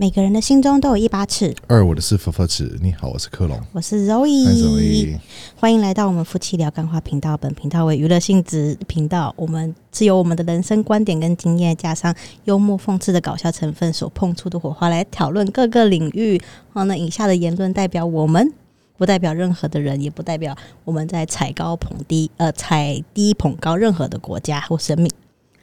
每个人的心中都有一把尺。二，我的是佛佛尺。你好，我是克隆。我是欢迎 Zoe，Zoe 欢迎来到我们夫妻聊干话频道。本频道为娱乐性质频道，我们是由我们的人生观点跟经验，加上幽默讽刺的搞笑成分所碰出的火花，来讨论各个领域。好，那以下的言论代表我们，不代表任何的人，也不代表我们在踩高捧低，呃，踩低捧高任何的国家或生命。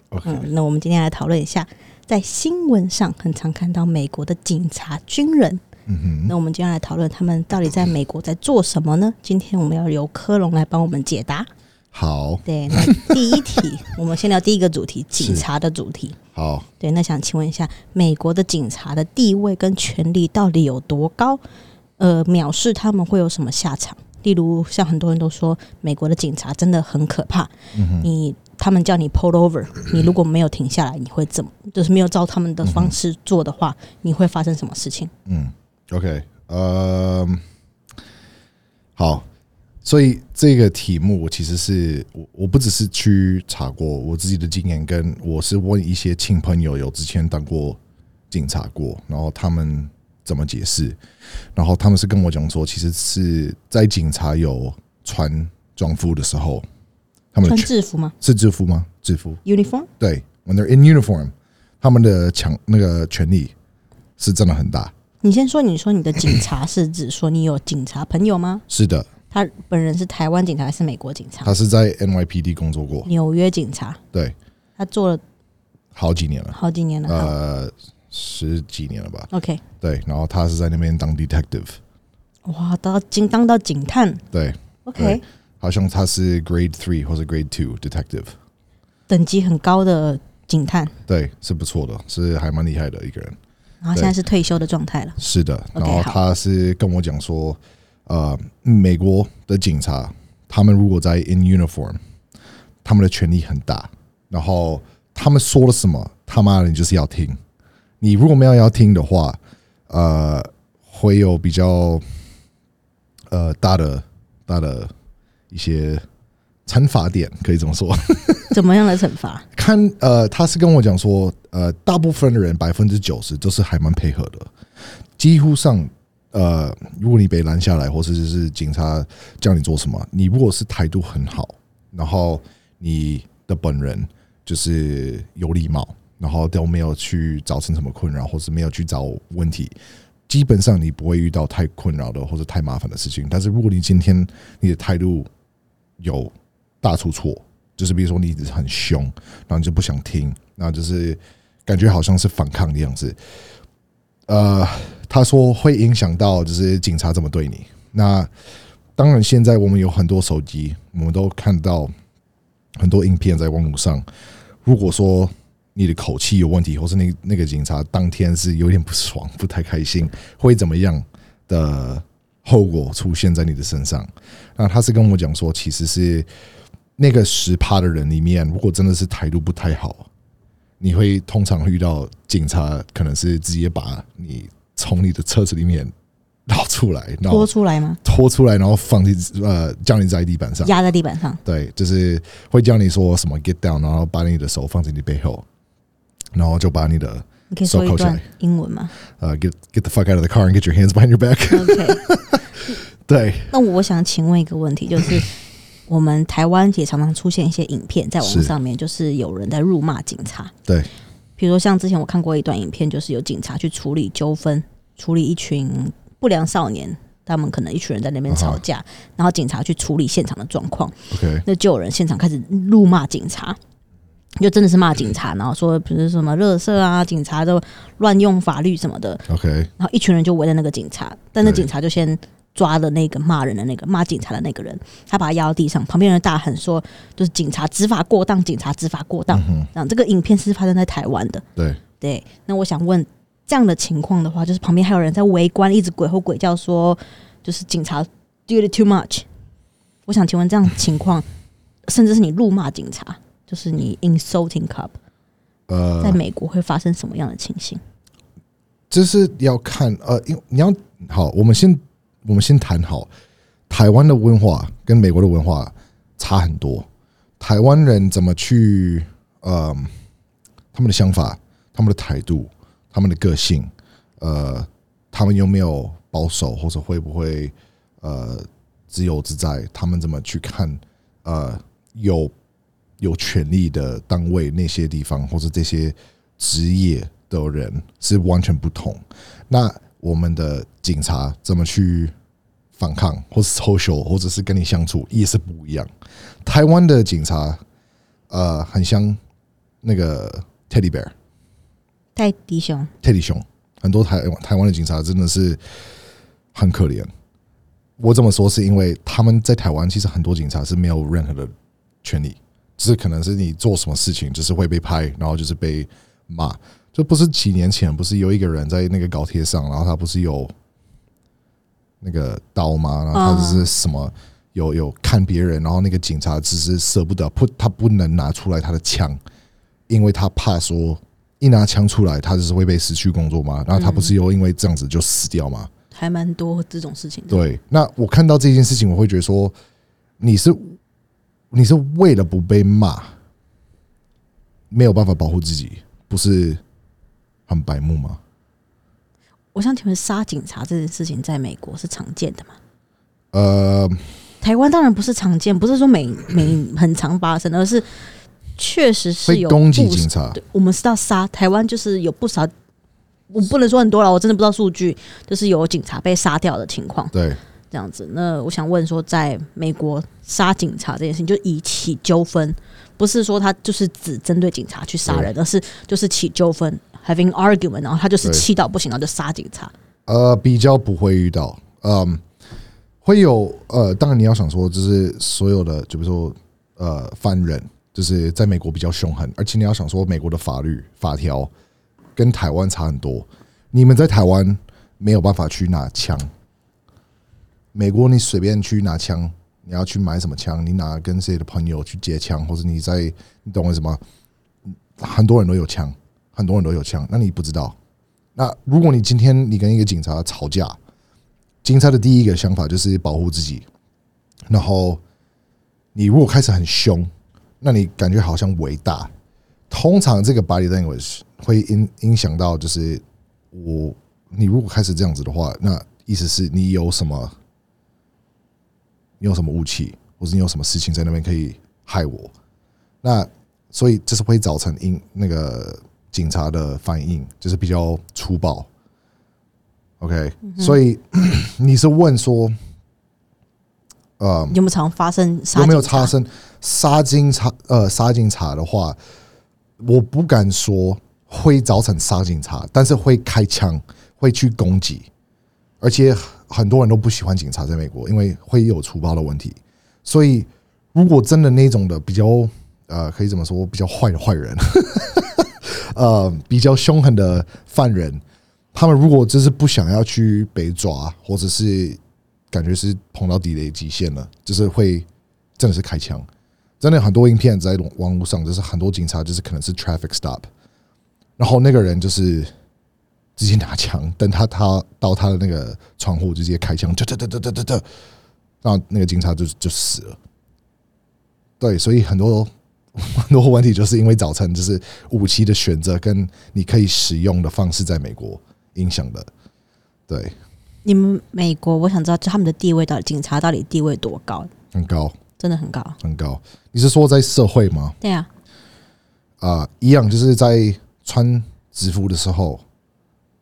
OK，嗯，那我们今天来讨论一下，在新闻上很常看到美国的警察、军人。嗯哼那我们接下来讨论他们到底在美国在做什么呢？今天我们要由科隆来帮我们解答。好，对，那第一题，我们先聊第一个主题，警察的主题。好，对，那想请问一下，美国的警察的地位跟权力到底有多高？呃，藐视他们会有什么下场？例如，像很多人都说，美国的警察真的很可怕。嗯你他们叫你 pull over，你如果没有停下来，你会怎么？就是没有照他们的方式做的话，你会发生什么事情？嗯，OK，呃，好，所以这个题目我其实是我我不只是去查过我自己的经验，跟我是问一些亲朋友有之前当过警察过，然后他们怎么解释，然后他们是跟我讲说，其实是在警察有穿装服的时候，他们穿制服吗是制服吗？制服。？uniform？对，when they're in uniform，他们的强那个权力是真的很大。你先说，你说你的警察是指说你有警察朋友吗？是的，他本人是台湾警察还是美国警察？他是在 NYPD 工作过，纽约警察，对，他做了好几年了，好几年了。好呃，十几年了吧？OK，对，然后他是在那边当 detective，哇，到警当到警探。对，OK，对好像他是 Grade Three 或者 Grade Two detective，等级很高的警探，对，是不错的，是还蛮厉害的一个人。然后现在是退休的状态了。是的，然后他是跟我讲说，呃，美国的警察，他们如果在 in uniform，他们的权力很大，然后他们说了什么，他妈的你就是要听，你如果没有要听的话，呃，会有比较呃大的大的一些惩罚点，可以这么说。怎么样的惩罚？看，呃，他是跟我讲说，呃，大部分的人百分之九十都是还蛮配合的，几乎上，呃，如果你被拦下来，或者是警察叫你做什么，你如果是态度很好，然后你的本人就是有礼貌，然后都没有去造成什么困扰，或是没有去找问题，基本上你不会遇到太困扰的或者太麻烦的事情。但是如果你今天你的态度有大出错，就是比如说你一直很凶，然后你就不想听，然后就是感觉好像是反抗的样子。呃，他说会影响到就是警察怎么对你。那当然，现在我们有很多手机，我们都看到很多影片在网络上。如果说你的口气有问题，或是那那个警察当天是有点不爽、不太开心，会怎么样的后果出现在你的身上？那他是跟我讲说，其实是那个十趴的人里面，如果真的是态度不太好，你会通常遇到警察可能是直接把你从你的车子里面捞出来，然拖出来吗？拖出来，然后放进呃叫你在地板上，压在地板上。对，就是会叫你说什么 get down，然后把你的手放在你背后，然后就把你的你可以说一段英文吗呃 get get the fuck out of the car and get your hands behind your back。对，那我想请问一个问题，就是 我们台湾也常常出现一些影片在网络上面，就是有人在辱骂警察。对，比如说像之前我看过一段影片，就是有警察去处理纠纷，处理一群不良少年。他们可能一群人在那边吵架然后警察去处理现场的状况，OK，那就有人现场开始怒骂警察，就真的是骂警察，然后说比如什么热色啊，警察都乱用法律什么的，OK，然后一群人就围着那个警察，但那警察就先抓的那个骂人的那个骂警察的那个人，他把他压到地上，旁边人大喊说，就是警察执法过当，警察执法过当。嗯哼，这个影片是发生在台湾的，对，对。那我想问，这样的情况的话，就是旁边还有人在围观，一直鬼吼鬼叫说，就是警察 do it too much。我想请问，这样的情况，甚至是你辱骂警察，就是你 insulting cop，呃，在美国会发生什么样的情形？这是要看呃，因为你要好，我们先我们先谈好，台湾的文化跟美国的文化差很多。台湾人怎么去呃，他们的想法、他们的态度、他们的个性，呃，他们有没有保守，或者会不会呃自由自在？他们怎么去看呃有有权利的单位那些地方，或者这些职业的人是完全不同。那我们的警察怎么去反抗，或是 social，或者是跟你相处，也是不一样。台湾的警察，呃，很像那个 teddy bear。泰迪熊，泰迪熊，很多台台湾的警察真的是很可怜。我这么说是因为他们在台湾，其实很多警察是没有任何的权利，只是可能是你做什么事情，就是会被拍，然后就是被骂。就不是几年前，不是有一个人在那个高铁上，然后他不是有那个刀吗？然后他就是什么有有看别人，然后那个警察只是舍不得不，他不能拿出来他的枪，因为他怕说。一拿枪出来，他就是会被失去工作嘛？然后他不是又因为这样子就死掉吗？还蛮多这种事情。对，那我看到这件事情，我会觉得说，你是你是为了不被骂，没有办法保护自己，不是很白目吗？我想请问，杀警察这件事情在美国是常见的吗？呃，台湾当然不是常见，不是说每每很常发生，而是。确实是有攻击警察。我们知道杀台湾就是有不少，我不能说很多了，我真的不知道数据，就是有警察被杀掉的情况。对，这样子。那我想问说，在美国杀警察这件事情，就以起纠纷，不是说他就是只针对警察去杀人，而是就是起纠纷，having argument，然后他就是气到不行，然后就杀警察。呃，比较不会遇到，嗯，会有呃，当然你要想说，就是所有的，就比如说呃，犯人。就是在美国比较凶狠，而且你要想说，美国的法律法条跟台湾差很多。你们在台湾没有办法去拿枪，美国你随便去拿枪，你要去买什么枪，你拿跟谁的朋友去借枪，或者你在你懂为什么？很多人都有枪，很多人都有枪，那你不知道。那如果你今天你跟一个警察吵架，警察的第一个想法就是保护自己，然后你如果开始很凶。那你感觉好像伟大，通常这个 body language 会影影响到，就是我你如果开始这样子的话，那意思是你有什么，你有什么武器，或者你有什么事情在那边可以害我？那所以这是会造成因那个警察的反应，就是比较粗暴。OK，所以 你是问说？呃，有没有常发生？有没有发生杀警察？呃，杀警察的话，我不敢说会造成杀警察，但是会开枪，会去攻击，而且很多人都不喜欢警察在美国，因为会有粗暴的问题。所以，如果真的那种的比较呃，可以怎么说比较坏的坏人，呃，比较凶狠的犯人，他们如果就是不想要去被抓，或者是。感觉是碰到地雷极限了，就是会真的是开枪，真的很多影片在网络上，就是很多警察就是可能是 traffic stop，然后那个人就是直接拿枪，等他他到他的那个窗户直接开枪，就就就就就就，然后那个警察就就死了。对，所以很多 很多问题就是因为早晨就是武器的选择跟你可以使用的方式在美国影响的，对。你们美国，我想知道，就他们的地位到底，警察到底地位多高？很高，真的很高，很高。你是说在社会吗？对啊，啊，一样，就是在穿制服的时候，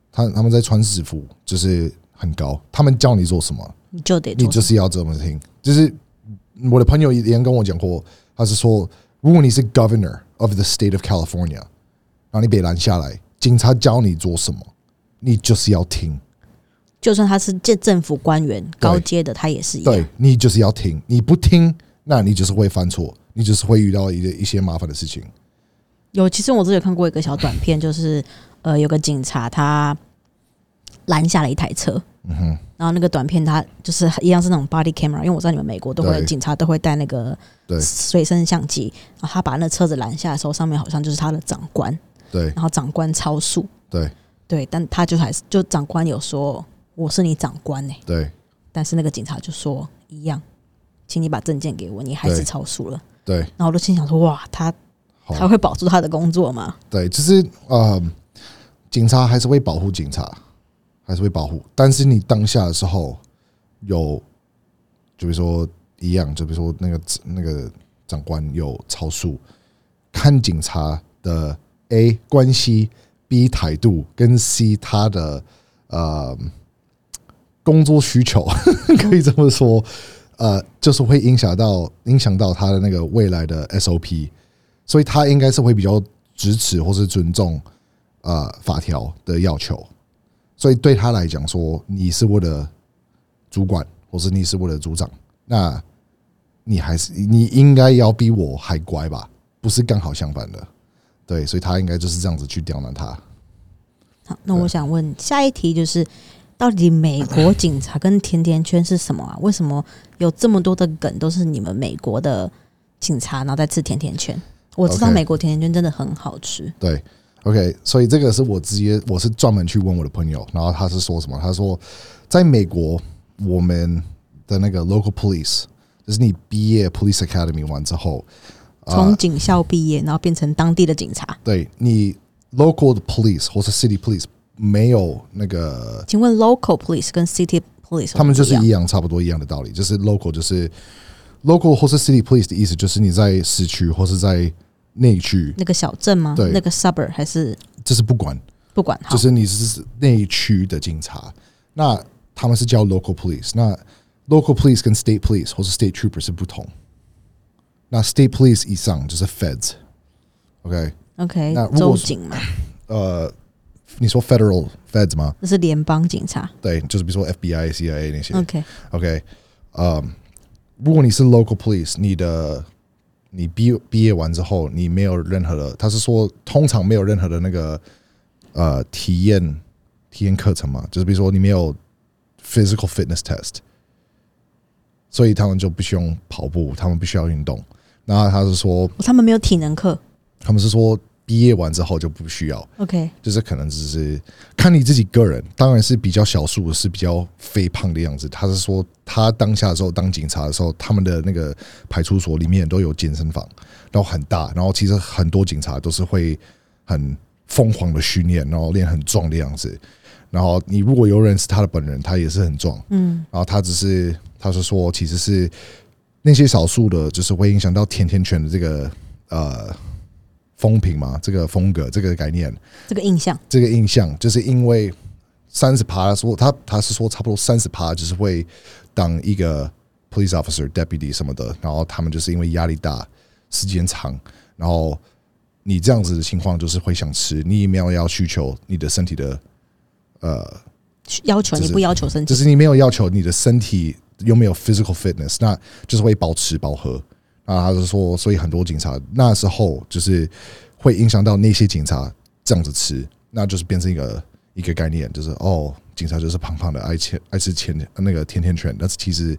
他他们在穿制服就是很高，他们叫你做什么，你就得，你就是要这么听。就是我的朋友以前跟我讲过，他是说，如果你是 Governor of the State of California，然后你被拦下来，警察教你做什么，你就是要听。就算他是这政府官员高阶的，他也是一样。对你就是要听，你不听，那你就是会犯错，你就是会遇到一个一些麻烦的事情。有，其实我之前看过一个小短片，就是呃，有个警察他拦下了一台车，嗯哼，然后那个短片他就是一样是那种 body camera，因为我知道你们美国都会警察都会带那个对。随身相机，然后他把那车子拦下的时候，上面好像就是他的长官，对，然后长官超速，对。对，但他就还是就长官有说。我是你长官呢，对，但是那个警察就说一样，请你把证件给我，你还是超速了，对。然后我就心想说，哇，他他会保住他的工作吗？对，就是呃，警察还是会保护警察，还是会保护。但是你当下的时候有，就比如说一样，就比如说那个那个长官有超速，看警察的 A 关系、B 态度跟 C 他的呃工作需求，可以这么说，呃，就是会影响到影响到他的那个未来的 SOP，所以他应该是会比较支持或是尊重呃法条的要求，所以对他来讲说，你是我的主管，或是你是我的组长，那你还是你应该要比我还乖吧？不是刚好相反的，对，所以他应该就是这样子去刁难他。好，那我想问下一题就是，到底美国警察跟甜甜圈是什么啊？为什么有这么多的梗都是你们美国的警察，然后在吃甜甜圈？我知道美国甜甜圈真的很好吃，对，OK，所以这个是我直接我是专门去问我的朋友，然后他是说什么？他说，在美国我们的那个 local police，就是你毕业 police academy 完之后，啊从警校毕业，然后变成当地的警察。对你 local 的 police 或是 city police 没有那个，请问 local police 跟 city police 他们就是一样，差不多一样的道理，就是 local 就是 local 或是 city police 的意思，就是你在市区或是在内区，那个小镇吗？对那个 suburb 还是就是不管不管好？就是你是内区的警察，那他们是叫 local police。那 local police 跟 state police 或是 state trooper 是不同。那 state police 以上就是 feds，OK，、OK 那州警嘛，呃，你说 federal feds 吗？那是联邦警察。对，就是比如说 FBI、CIA 那些。OK，OK，嗯，如果你是 local police，你的你毕毕业完之后，你没有任何的，他是说通常没有任何的那个呃体验体验课程嘛，就是比如说你没有 physical fitness test，所以他们就不需要跑步，他们不需要运动。然后他是说，他们没有体能课。他们是说毕业完之后就不需要，OK，就是可能只是看你自己个人，当然是比较少数的是比较肥胖的样子。他是说他当下的时候当警察的时候，他们的那个派出所里面都有健身房，然后很大，然后其实很多警察都是会很疯狂的训练，然后练很壮的样子。然后你如果有认识他的本人，他也是很壮，嗯，然后他只是他是说其实是那些少数的，就是会影响到甜甜圈的这个呃风评嘛，这个风格这个概念。这个印象这个印象，就是因为三十趴说他他是说差不多三十趴，就是会当一个 police officer、deputy 什么的，然后他们就是因为压力大、时间长，然后你这样子的情况就是会想吃，你也没有要需求你的身体的呃，要求就是你不要求身体，就是你没有要求你的身体有没有 physical fitness，那就是会保吃饱喝。那他就说，所以很多警察那时候就是会影响到那些警察这样子吃，那就是变成一个一个概念，就是哦，警察就是胖胖的，爱吃爱吃甜那个甜甜圈，但是其实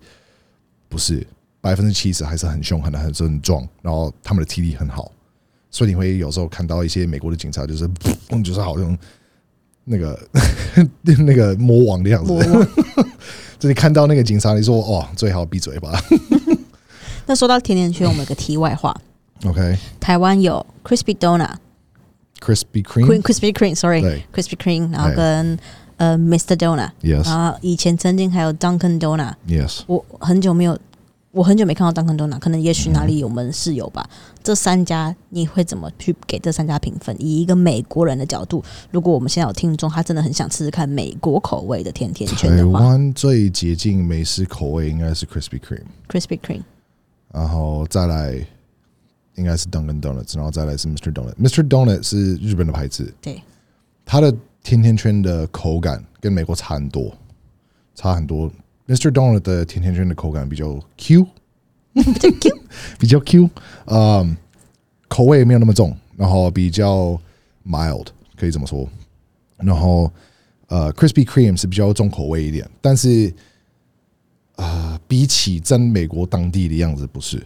不是，百分之七十还是很凶狠的，很很壮，然后他们的体力很好，所以你会有时候看到一些美国的警察就是，嗯，就是好像那个 那个魔王的样子，就你看到那个警察，你说哦，最好闭嘴吧。那说到甜甜圈，我们有个题外话，OK，Crispy、台湾有 Crispy Donut、Cream，Crispy Cream，sorry，对。Crispy Cream，然后哎跟呃 Mr. Donut，，Yes 然后以前曾经还有 Dunkin' Donut，Yes，我很久没有，我很久没看到 Dunkin' Donut，可能也许哪里有门市有吧。这三家你会怎么去给这三家评分？以一个美国人的角度，如果我们现在有听众，他真的很想试试看美国口味的甜甜圈台的话。湾最接近美式口味应该是 Crispy Cream，Crispy Cream，然后再来应该是 Dunkin' Donuts，然后再来是 Mr. Donut。Mr. Donut 是日本的牌子，对，它的甜甜圈的口感跟美国差很多，差很多。Mr. Donut 的甜甜圈的口感比较 Q，比较 Q，比较 Q，嗯，口味没有那么重，然后比较 mild，可以这么说。然后呃，Krispy Kreme 是比较重口味一点，但是呃，比起真美国当地的样子，不是，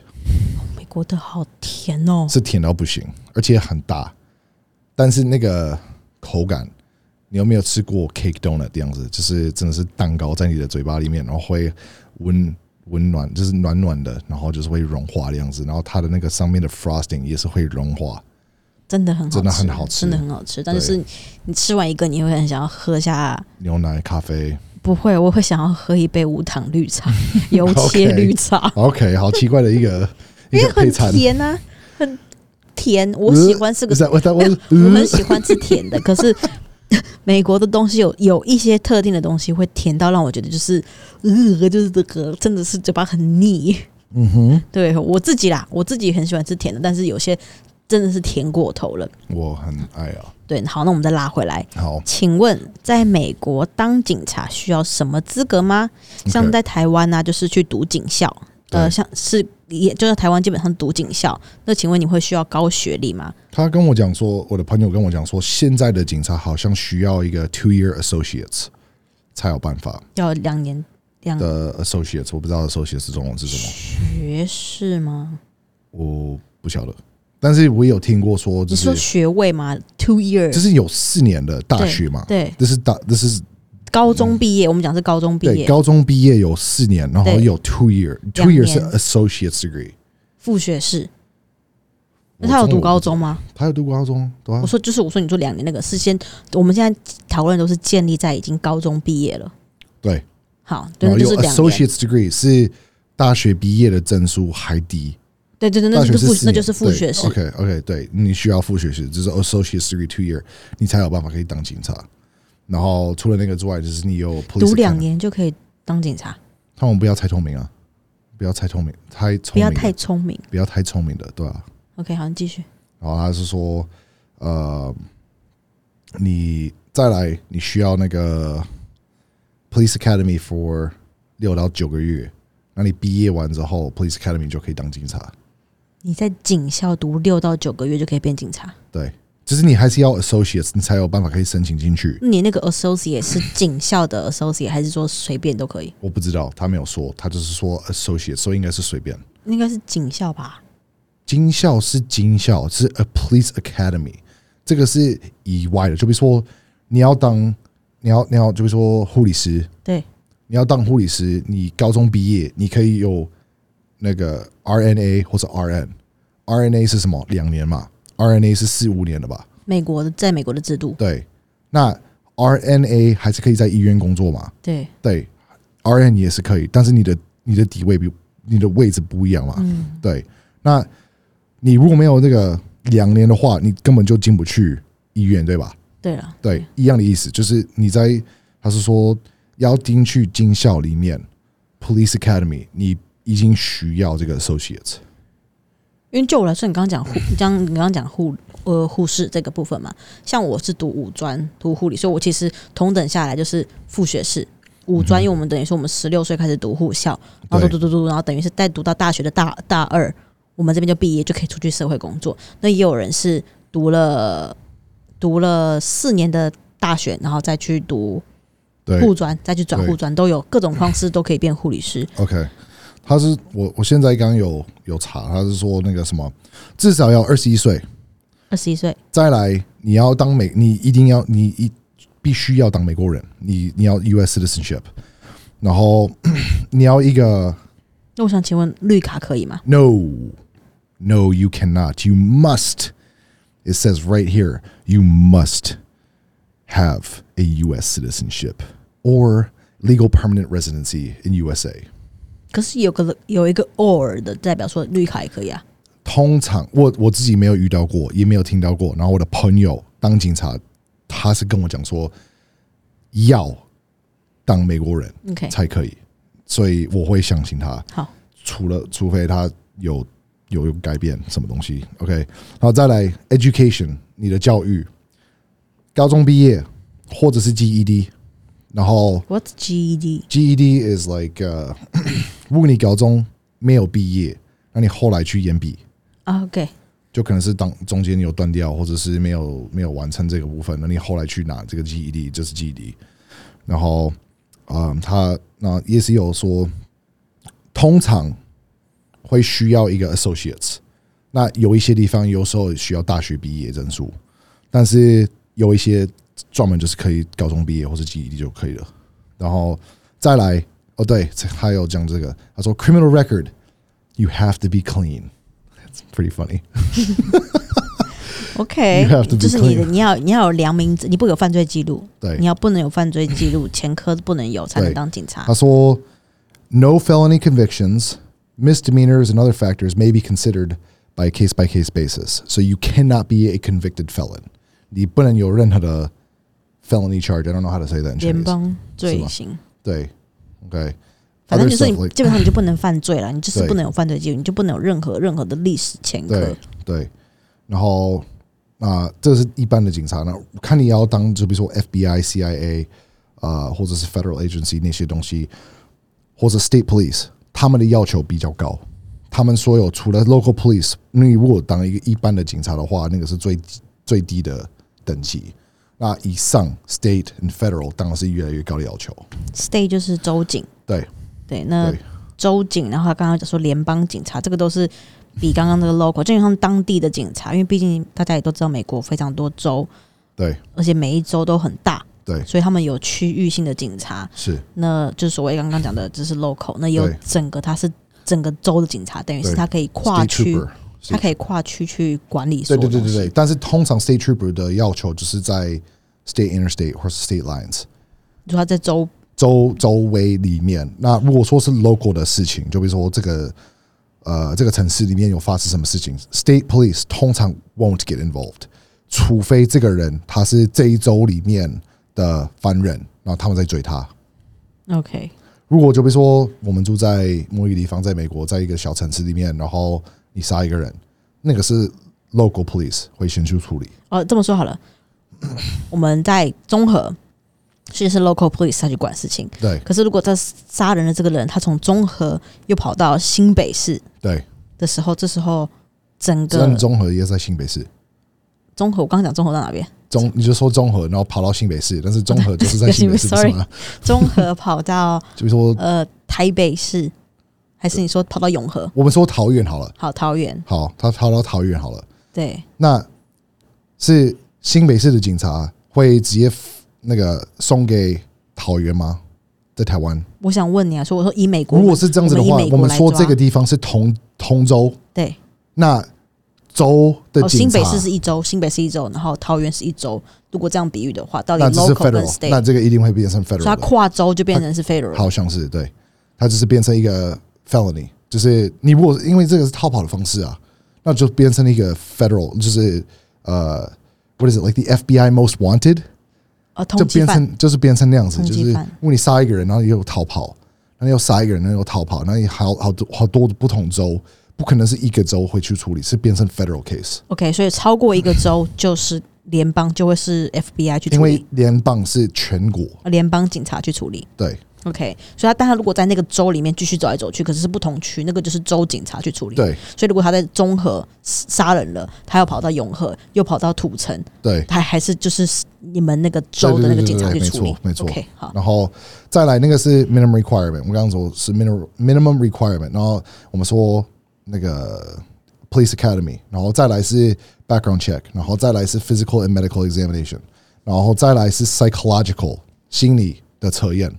美国的好甜哦。是甜到不行，而且很大，但是那个口感。你有没有吃过 cake donut 的样子？就是真的是蛋糕在你的嘴巴里面，然后会温温暖，就是暖暖的，然后就是会融化的样子。然后它的那个上面的 frosting 也是会融化，真的很好吃，真的很好吃真的很好吃。但是你吃完一个，你会很想要喝下牛奶、咖啡。不会，我会想要喝一杯无糖绿茶，油切绿茶。OK，好奇怪的一个一 因为很。甜啊，很甜。我喜欢吃个是，我在我我很喜欢吃甜的，可是美国的东西有有一些特定的东西会甜到让我觉得就是呃，就是这个真的是嘴巴很腻。嗯哼，对我自己啦，我自己很喜欢吃甜的，但是有些真的是甜过头了。我很爱啊。对，好，那我们再拉回来，好，请问在美国当警察需要什么资格吗？像在台湾呢、就是去读警校，呃，像是也就是台湾基本上读警校，那请问你会需要高学历吗？他跟我讲说，我的朋友跟我讲说，现在的警察好像需要一个 two year associates 才有办法要两年两的 associates，我不知道 associates 中文是什么，学士吗？我不晓得。但是我有听过说，就你说是学位吗？Two year，就是有四年的大学嘛，对，这是大，这是高中毕业，我们讲是高中毕业，高中毕业有四年，然后对有 two year，two 两 year 年是 associate's degree。副学士。那他有读高中吗？他有读高中，对啊我，说就是我说你说两年那个是先，我们现在讨论都是建立在已经高中毕业了。对，好，对，然后有那就是两年。associate's degree 是大学毕业的证书还低，对对对，那就是那就是副学士。OK OK，对你需要副学士，就是 associate's degree two year，你才有办法可以当警察。然后除了那个之外，就是你有 police 读两年就可以当警察，他们不要太聪明啊，不要太聪明，太聪明，不要太聪明。不要太聪明的，对吧、OK，好，你继续。然后他是说，呃，你再来，你需要那个 police academy for 六到九个月，那你毕业完之后，police academy 就可以当警察。你在警校读六到九个月就可以变警察，对，只是你还是要 associates，你才有办法可以申请进去。你那个 associate 是警校的 associate，还是说随便都可以？我不知道，他没有说，他就是说 associate，所以应该是随便。应该是警校吧？警校是警校，是 a police academy，这个是以外的。就比如说，你要当，你要你要，就比如说护理师，对，你要当护理师，你高中毕业，你可以有那个 RNA 或者 RN。RNA 是什么？两年嘛，RNA 是四五年的吧？美国的，在美国的制度，对，那 RNA 还是可以在医院工作嘛？对，对，RN 也是可以，但是你的你的底位比你的位置不一样嘛？嗯，对，那你如果没有那个两年的话，你根本就进不去医院，对吧？对了，对，一样的意思，就是你在他是说要进去军校里面，Police Academy，你已经需要这个 associate。因为就我来说，你刚刚讲护，你 刚你刚刚讲护呃护士这个部分嘛，像我是读五专读护理，所以我其实同等下来就是副学士。五专，嗯因为我们等于说我们十六岁开始读护校，然后读读读读，然后等于是再读到大学的大大二，我们这边就毕业就可以出去社会工作。那也有人是读了读了四年的大学，然后再去读对护专，再去转对护专，都有各种方式都可以变护理师。，OK，他是我我现在刚有有查，他是说那个什么，至少要二十一岁，二十一岁，再来你要当美，你一定要你一必须要当美国人，你你要 U.S. citizenship，然后你要一个那我想请问绿卡可以吗？ No, no, you cannot. You must. It says right here, you must have a U.S. citizenship or legal permanent residency in USA. 可是有个有一个 or 的，代表说绿卡也可以啊。通常我我自己没有遇到过，也没有听到过。然后我的朋友当警察，他是跟我讲说，要当美国人 OK，才可以，所以我会相信他。好，除了除非他有有有改变什么东西，OK，然后再来 education，你的教育，高中毕业或者是 GED，然后 What's GED？GED is like，呃，如果你高中没有毕业，那你后来去延毕，啊，OK，就可能是当中间有断掉，或者是没有没有完成这个部分，那你后来去拿这个 GED 就是 GED，然后，嗯，他那也是有说，通常会需要一个 associates，那有一些地方有时候需要大学毕业证书，但是有一些专门就是可以高中毕业或是 GED 就可以了，然后再来，哦对，还有讲这个，他说 criminal record you have to be clean。It's pretty funny. OK， You have to be 就是你的 clean 你要你要有良民，你不有犯罪记录，对你，要不能有犯罪记录，前科不能有，才能对当警察他。说，no felony convictions, misdemeanors, and other factors may be considered by a case by case basis. So you cannot be a convicted felon. 你不能有任何的 felony charge. I don't know how to say that in 联.邦罪行，对，OK，反正就是你基本上你就不能犯罪了，你就是不能有犯罪记录，你就不能有任何任何的历史前科对。对，然后那这是一般的警察，那看你要当就比如说 FBI、CIA 啊、或者是 Federal Agency 那些东西，或者 State Police，他们的要求比较高。他们所有除了 Local Police，你如果当一个一般的警察的话，那个是最最低的等级。那以上 State and Federal 当然是越来越高的要求。State 就是州警，对。对，那对。州警，然后他刚刚讲说联邦警察，这个都是比刚刚那个 local，就像当地的警察，因为毕竟大家也都知道美国非常多州，对。而且每一州都很大，对。所以他们有区域性的警察，是，那就是所谓刚刚讲的，就是 local，那有对。整个他是整个州的警察，等于是对。他可以跨 State 区他可以跨区去管理所对。对对对对，但是通常 state trooper 的要求就是在 state interstate 或是 state lines 就他在州周周围里面。那如果说是 local 的事情，就比如说这个呃这个城市里面有发生什么事情，state police 通常 won't get involved，除非这个人他是这一周里面的犯人，然后他们在追他。OK，如果就比如说我们住在某一个地方，在美国，在一个小城市里面，然后你杀一个人，那个是 local police 会先去处理。哦，这么说好了，我们在综合其实是 local police 他去管事情，对可是如果这杀人的这个人他从中和又跑到新北市对，的时候，这时候整个综合也在新北市。中和，我刚刚讲中和到哪边？中你就说中和，然后跑到新北市，但是中和就是在 新北市，不是 Sorry 吗？中和跑到 就比如说呃台北市，还是你说跑到永和？我们说桃园好了，好，桃园好，他跑到桃园好了，对，那是新北市的警察会直接那个送给桃园吗？在台湾，我想问你啊，说我说以美国，如果是这样子的话，我们说这个地方是同同州，对，那州的哦，警察，新北市是一州，新北市一州，然后桃园是一州。如果这样比喻的话，到底是 local 跟 federal，state，那这个一定会变成 federal 它。跨州就变成是 federal。好像是对，它只是变成一个 felony，就是你如果因为这个是逃跑的方式啊，那就变成一个 federal，就是呃，what is it like the FBI most wanted，呃，就变成就是变成那样子，就是通缉犯。如果你杀一个人，然后你又逃跑，然后你又杀一个人，然后又逃跑，然后你好好多好多不同州，不可能是一个州会去处理，是变成 federal case，OK，所以超过一个州 就是联邦，就会是 FBI 去处理。因为，联邦是全国，呃联邦警察去处理。对 OK，所以他但他如果在那个州里面继续走来走去，可是是不同区，那个就是州警察去处理。对所以如果他在中和杀人了，他要跑到永和，又跑到土城，对。他还是就是你们那个州的那个警察去处理。没错没错 OK，好，然后再来那个是 minimum requirement，我刚刚说是 minimum minimum requirement，然后我们说那个 police academy，然后再来是 background check，然后再来是 physical and medical examination，然后再来是 psychological 心理的测验，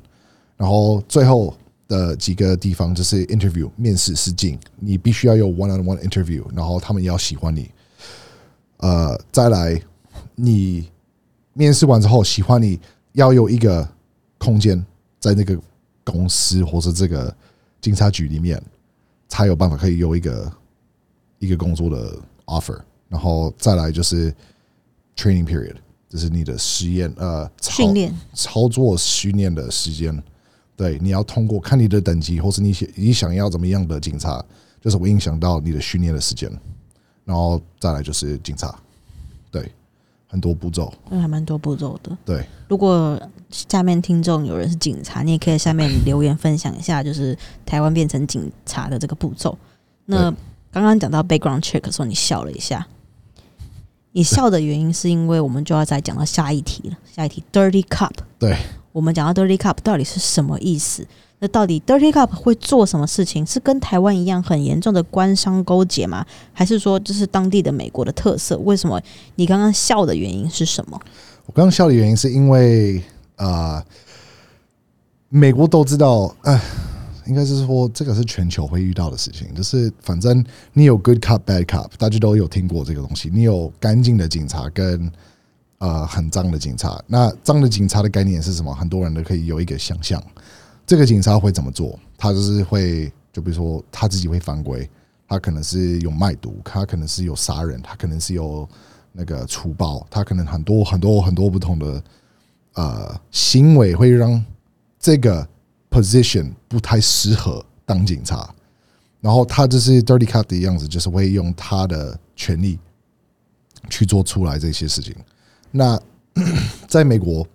然后最后的几个地方就是 interview 面试试镜，你必须要有 one on one interview，然后他们也要喜欢你。呃，再来你面试完之后喜欢你，要有一个空间在那个公司或者这个警察局里面，才有办法可以有一个一个工作的 offer。然后再来就是 training period，就是你的实验呃操训练操作训练的时间。对，你要通过看你的等级，或是你想你想要怎么样的警察，就是会影响到你的训练的时间。然后再来就是警察，对，很多步骤，那还蛮多步骤的。对。如果下面听众有人是警察，你也可以下面留言分享一下，就是台湾变成警察的这个步骤。那刚刚讲到 background check 的时候，你笑了一下。你笑的原因是因为我们就要再讲到下一题了。下一题 dirty cup，对，我们讲到 dirty cup 到底是什么意思？那到底 dirty cup 会做什么事情？是跟台湾一样很严重的官商勾结吗？还是说这是当地的美国的特色？为什么你刚刚笑的原因是什么？我刚刚笑的原因是因为呃，美国都知道，呃，应该是说这个是全球会遇到的事情，就是反正你有 good cop bad cop，大家都有听过这个东西。你有干净的警察跟呃很脏的警察。那脏的警察的概念是什么？很多人都可以有一个想象，这个警察会怎么做？他就是会，就比如说他自己会犯规，他可能是有卖毒，他可能是有杀人，他可能是有那个粗暴，他可能很多很多很多不同的呃行为会让这个。position 不太适合当警察，然后他就是 dirty cut 的样子，就是会用他的权利去做出来这些事情。那 在美国，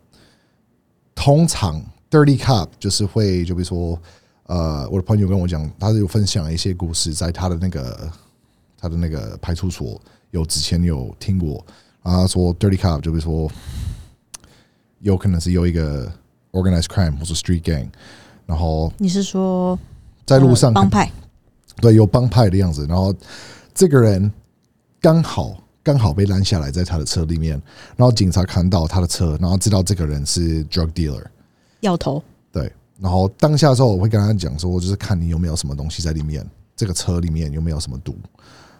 通常 dirty cup 就是会，就比如说，呃，我的朋友跟我讲，他有分享一些故事，在他的那个他的那个派出所有之前有听过，然后说 dirty cup 就比如说，有可能是有一个 organized crime 或者 street gang。然后你是说在路上帮派？对，有帮派的样子。然后这个人刚好刚好被拦下来，在他的车里面。然后警察看到他的车，然后知道这个人是 drug dealer，要头。对。然后当下的时候，我会跟他讲说，就是看你有没有什么东西在里面，这个车里面有没有什么毒。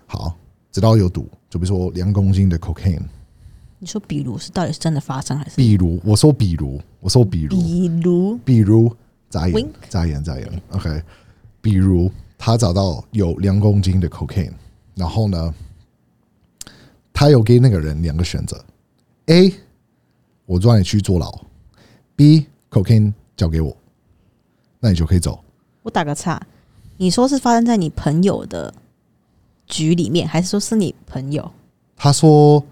好，知道有毒，就比如说两公斤的 cocaine。你说，比如是到底是真的发生还是？比如我说，比如我说，比如，比如，比如。眨眼，眨眼，眨眼。OK，比如他找到有两公斤的 cocaine，然后呢，他有给那个人两个选择：A，我抓你去坐牢；B，cocaine 交给我，那你就可以走。我打个岔，你说是发生在你朋友的局里面，还是说是你朋友？他说，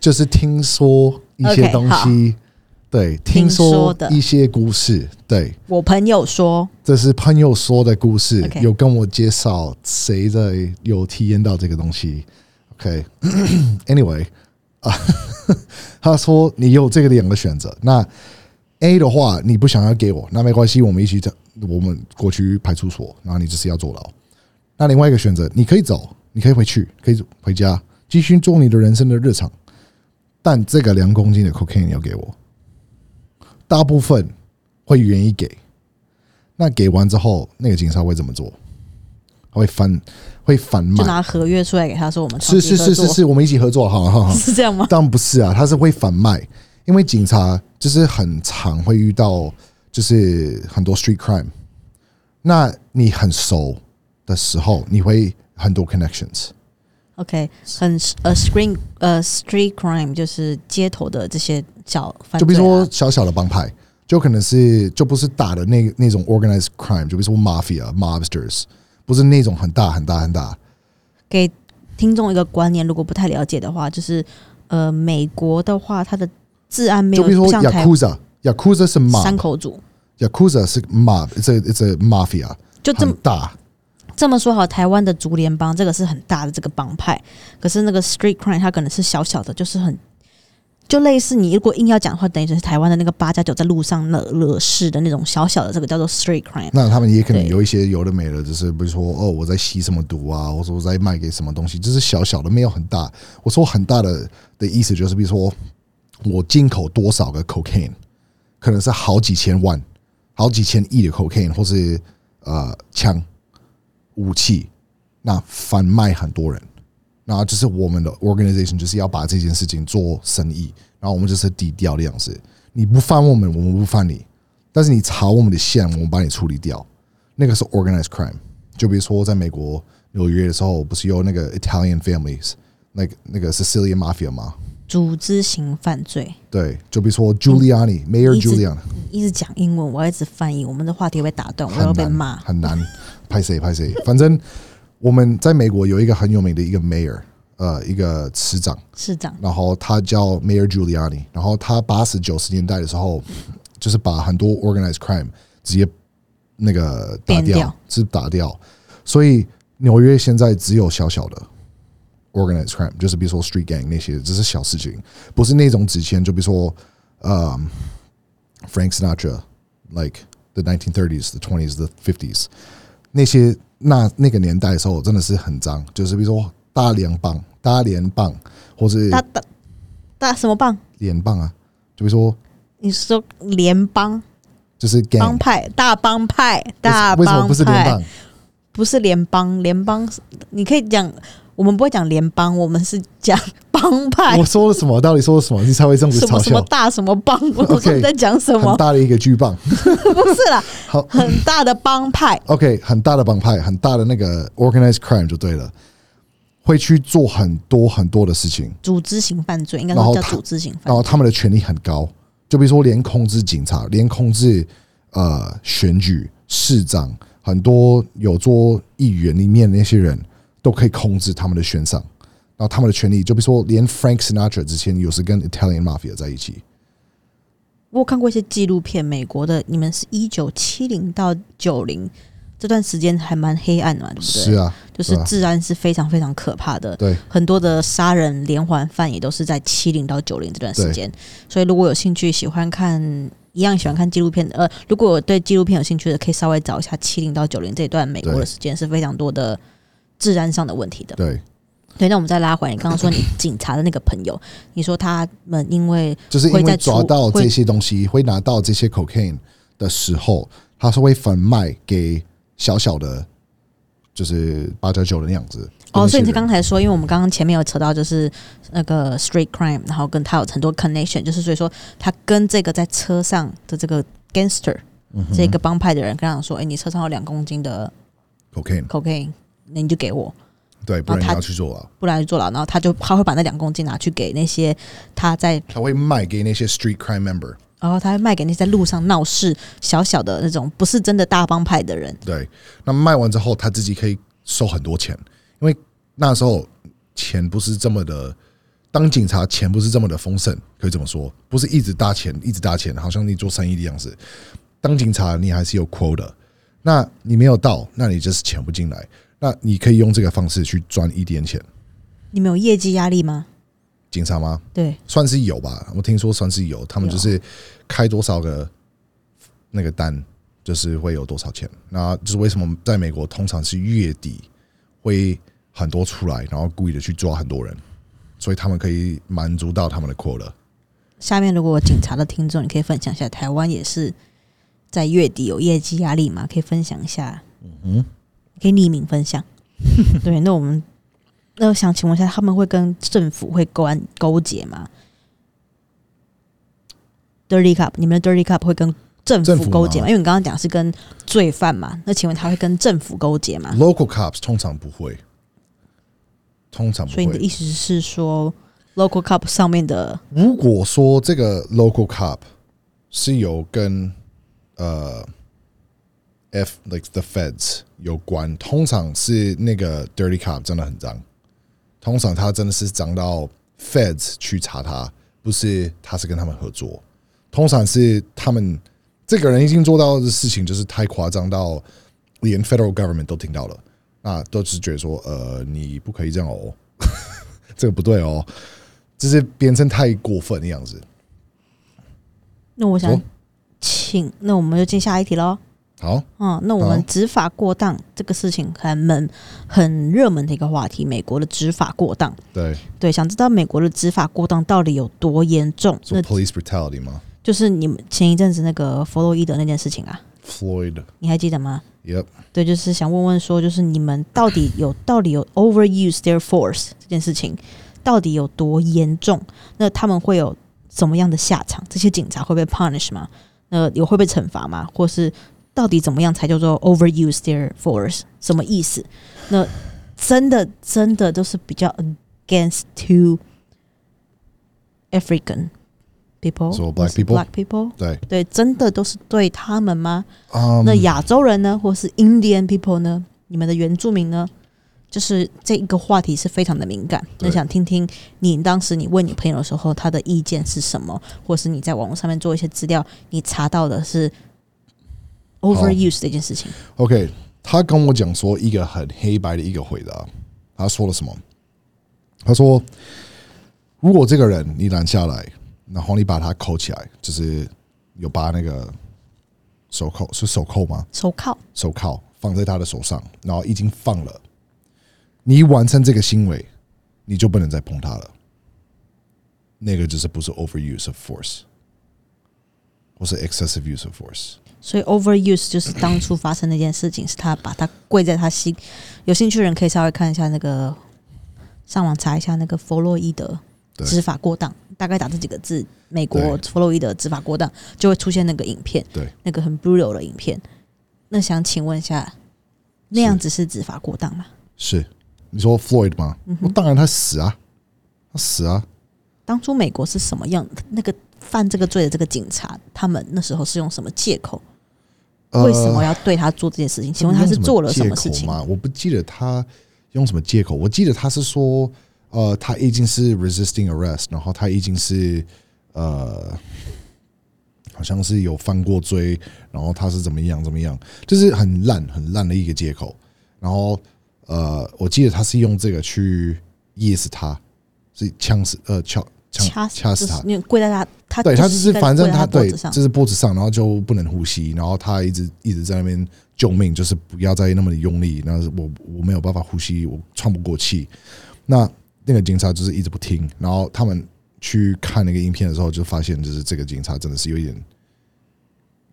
就是听说一些东西。对，听说的一些故事。对我朋友说，这是朋友说的故事，有跟我介绍谁在有体验到这个东西。OK，Anyway，啊，他说你有这个两个选择。那 A 的话，你不想要给我，那没关系，我们一起走，我们过去派出所，然后你就是要坐牢。那另外一个选择，你可以走，你可以回去，可以回家，继续做你的人生的日常。但这个两公斤的 cocaine 要给我。大部分会愿意给，那给完之后，那个警察会怎么做？会翻，会反卖，就拿合约出来给他说：“我们是是是是是，我们一起合作，好好好，是这样吗？”当然不是啊，他是会反卖，因为警察就是很常会遇到，就是很多 street crime。那你很熟的时候，你会很多 connections。OK，很呃，screen 呃，street crime 就是街头的这些小，就比如说小小的帮派，就可能是就不是大的那那种 organized crime，就比如说 mafia mobsters，不是那种很大很大很大。给听众一个观念，如果不太了解的话，就是呃，美国的话，它的治安没有，就比如说 yakuza，yakuza 是 mob，三口组，yakuza 是 mob，it's it's a mafia，就这么大。这么说好，台湾的竹联帮这个是很大的这个帮派，可是那个 street crime 它可能是小小的，就是很就类似你如果硬要讲的话，等于就是台湾的那个八加九在路上惹惹事的那种小小的这个叫做 street crime。那他们也可能有一些有的没的，就是比如说哦，我在吸什么毒啊，或者我在卖给什么东西，就是小小的没有很大。我说很大的的意思就是，比如说我进口多少个 cocaine，可能是好几千万、好几千亿的 cocaine，或是呃枪。武器，那贩卖很多人，那就是我们的 organization 就是要把这件事情做生意，然后我们就是低调的样子。你不犯我们，我们不犯你，但是你查我们的线，我们把你处理掉。那个是 organized crime。就比如说在美国纽约的时候，不是有那个 Italian families，那个那个 Sicilian mafia 吗？组织型犯罪。对，就比如说 Giuliani，Mayor Giuliani，一直讲英文，我要一直翻译，我们的话题会被打断，我要被骂，很难。拍谁拍谁，反正我们在美国有一个很有名的一个 mayor，呃，一个市长，市长，然后他叫 Mayor Giuliani，然后他八十九十年代的时候，就是把很多 organized crime 直接那个打掉，是打掉，所以纽约现在只有小小的 organized crime，就是比如说 street gang 那些，只是小事情，不是那种之前，就比如说呃，Frank Sinatra，like the nineteen thirties，the twenties，the fifties。那些那那个年代的时候，真的是很脏，就是比如说大联棒、大联棒，或是大大大什么棒？联棒啊，就比如说你说联邦，就是帮派大帮派大为什么帮不是联派邦？不是联邦，联邦你可以讲，我们不会讲联邦，我们是讲帮派我，说了什么？到底说了什么？你才会这样子嘲什么什么？大什么帮，我说 OK，你在讲什么？很大的一个巨棒。不是啦，好很大的帮派，，OK，很大的帮派，很大的那个 organized crime 就对了，会去做很多很多的事情，组织型犯罪，应该说叫组织型犯罪然后。他们的权力很高，就比如说连控制警察，连控制呃选举市长，很多有做议员里面的那些人都可以控制他们的悬赏，然后他们的权利，就比如说连 Frank Sinatra 之前有时跟 Italian Mafia 在一起，我有看过一些纪录片，美国的，你们是一九七零到九零这段时间还蛮黑暗的嘛，对不对？是啊，就是治安是非常非常可怕的，对，很多的杀人连环犯也都是在七零到九零这段时间。所以如果有兴趣喜欢看，一样喜欢看纪录片的，呃，如果对纪录片有兴趣的，可以稍微找一下七零到九零这一段美国的时间是非常多的治安上的问题的。对，对，那我们再拉回来，你刚刚说你警察的那个朋友，你说他们因为就是因为抓到这些东西，会拿到这些 cocaine 的时候，他是会贩卖给小小的，就是八九九的那样子。哦，所以你刚才说，因为我们刚刚前面有扯到，就是那个 street crime，然后跟他有很多 connection，就是所以说他跟这个在车上的这个 gangster 嗯这个帮派的人跟他讲说，哎、你车上有两公斤的 cocaine，cocaine，那你就给我，对，不然你他要去坐牢。不然去坐牢。然后他就他会把那两公斤拿去给那些他在，他会卖给那些 street crime member。然后他会卖给那些在路上闹事小小的那种不是真的大帮派的人。对，那卖完之后，他自己可以收很多钱，因为那时候钱不是这么的，当警察钱不是这么的丰盛，可以这么说，不是一直搭钱，一直搭钱，好像你做生意的样子。当警察你还是有 quota，那你没有到，那你就是钱不进来，那你可以用这个方式去赚一点钱。你们有业绩压力吗？警察吗？对，算是有吧，我听说算是有，他们就是开多少个那个单，就是会有多少钱。那就是为什么在美国通常是月底会很多出来，然后故意的去抓很多人，所以他们可以满足到他们的 quota。下面如果有警察的听众，你可以分享一下，台湾也是在月底有业绩压力吗？可以分享一下，嗯，可以匿名分享。对，那我们那我想请问一下，他们会跟政府会勾勾结吗？Dirty Cup，你们的 Dirty Cup 会跟政政府府勾结吗？吗因为你刚刚讲是跟罪犯嘛，那请问他会跟政府勾结吗？local cops 通常不会，通常不会所以你的意。思是说，Local Cup 上面的如果说这个 local Cup 是有跟呃 F like the feds 有关，通常是那个 dirty cop 真的很脏，通常他真的是脏到 feds 去查他，不是他是跟他们合作，通常是他们这个人已经做到的事情就是太夸张到连 federal government 都听到了，那都是觉得说呃你不可以这样哦，这个不对哦。就是变成太过分的样子。那我想说请，那我们就进下一题喽。好，嗯，那我们执法过当这个事情很门很热门的一个话题，美国的执法过当。对，对，想知道美国的执法过当到底有多严重？做那 police brutality 吗就是你们前一阵子那个弗洛伊德那件事情啊，？Floyd，你还记得吗？Yep，对，就是想问问说，就是你们到底有到底有 overuse their force 这件事情到底有多严重？那他们会有什么样的下场？这些警察会被 punish 吗？那有会被惩罚吗？或是到底怎么样才叫做 overuse their force？什么意思？那真的真的都是比较 against to African people，so black people？black people，对，对，真的都是对他们吗？嗯，那亚洲人呢，或是 Indian people 呢？你们的原住民呢？就是这一个话题是非常的敏感。对那想听听你当时你问你朋友的时候，他的意见是什么，或是你在网络上面做一些资料，你查到的是 overuse 这件事情。OK，他跟我讲说一个很黑白的一个回答，他说了什么？他说，如果这个人你拦下来，然后你把他扣起来，就是有把那个手铐是手铐吗？手铐手铐放在他的手上，然后已经放了，你完成这个行为，你就不能再碰他了。那个就是不是 overuse of force，或是 excessive use of force。所以 overuse 就是当初发生那件事情，是他把他跪在他心。有兴趣的人可以稍微看一下那个，上网查一下那个弗洛伊德对执法过当，大概打这几个字，美国弗洛伊德执法过当就会出现那个影片，对，那个很 brutal 的影片。那想请问一下，那样子是执法过当吗？是你说 Floyd 吗？嗯我当然他死啊，他死啊。当初美国是什么样？那个犯这个罪的这个警察，他们那时候是用什么借口？为什么呃要对他做这件事情？请问他是做了什么事情？吗？我不记得他用什么借口，我记得他是说，呃，他已经是 resisting arrest，然后他已经是呃，好像是有犯过罪，然后他是怎么样怎么样，就是很烂很烂的一个借口。然后呃，我记得他是用这个去噎死他，是枪死呃敲掐掐死他。你跪在他，他对他就是反正他对就是脖子上，然后就不能呼吸，然后他一直一直在那边救命，就是不要再那么的用力，然后我我没有办法呼吸，我喘不过气。那那个警察就是一直不听，然后他们去看那个影片的时候，就发现就是这个警察真的是有一点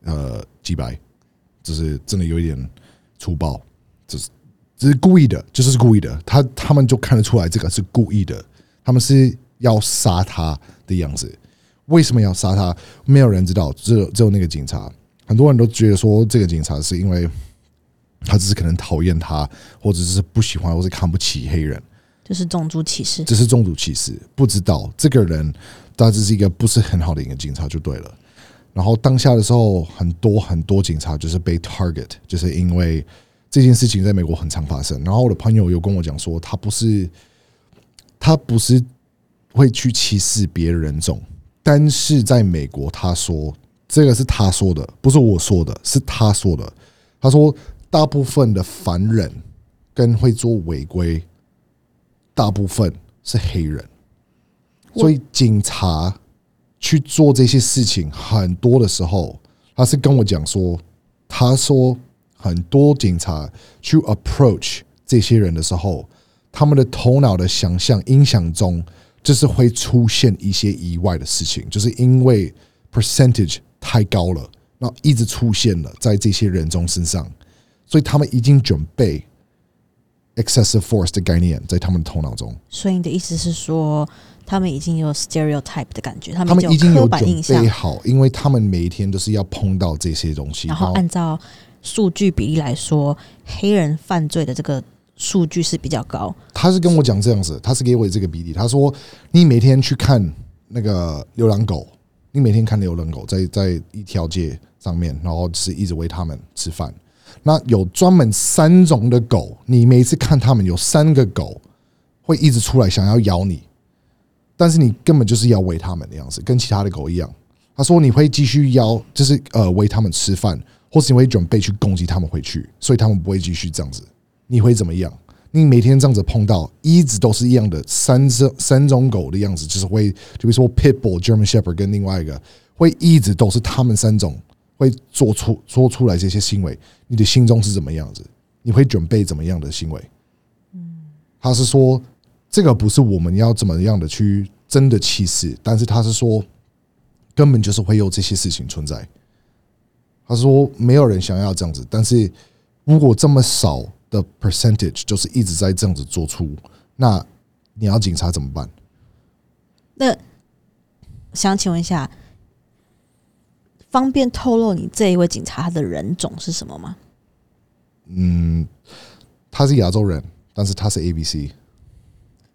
呃鸡白，就是真的有一点粗暴，就是这是故意的，就是故意的。他他们就看得出来这个是故意的，他们是要杀他的样子。为什么要杀他？没有人知道，只有只有那个警察。很多人都觉得说这个警察是因为他只是可能讨厌他，或者是不喜欢，或是看不起黑人，就是种族歧视。这是种族歧视。不知道这个人他只是一个不是很好的一个警察就对了。然后当下的时候，很多很多警察就是被 target，就是因为这件事情在美国很常发生。然后我的朋友有跟我讲说，他不是他不是会去歧视别人种，但是在美国，他说这个是他说的，不是我说的，是他说的。他说，大部分的凡人跟会做违规，大部分是黑人，所以警察去做这些事情，很多的时候，他是跟我讲说，他说很多警察去 approach 这些人的时候，他们的头脑的想象、印象中，就是会出现一些意外的事情，就是因为 percentage 太高了，然后一直出现了在这些人中身上，所以他们已经准备 excessive force 的概念在他们的头脑中。所以你的意思是说，他们已经有 stereotype 的感觉，他他们已经有准备，好，因为他们每一天都是要碰到这些东西，然后按照数据比例来说，黑人犯罪的这个数据是比较高。他是跟我讲这样子，他是给我这个比例，他说你每天去看那个流浪狗，你每天看流浪狗在在一条街上面，然后是一直喂它们吃饭。那有专门三种的狗，你每次看它们有三个狗会一直出来想要咬你，但是你根本就是要喂它们的样子，跟其他的狗一样。他说你会继续咬，就是呃喂它们吃饭，或是你会准备去攻击它们回去，所以它们不会继续这样子。你会怎么样？你每天这样子碰到，一直都是一样的三种三种狗的样子，就是会，就比如说 Pitbull、German Shepherd 跟另外一个，会一直都是他们三种会做出说出来这些行为，你的心中是怎么样子？你会准备怎么样的行为？嗯他是说这个不是我们要怎么样的去真的歧视，但是他是说根本就是会有这些事情存在。他说没有人想要这样子，但是如果这么少的 percentage 就是一直在这样子做出，那你要警察怎么办？那想请问一下，方便透露你这一位警察他的人种是什么吗？嗯，他是亚洲人，但是他是 A B C，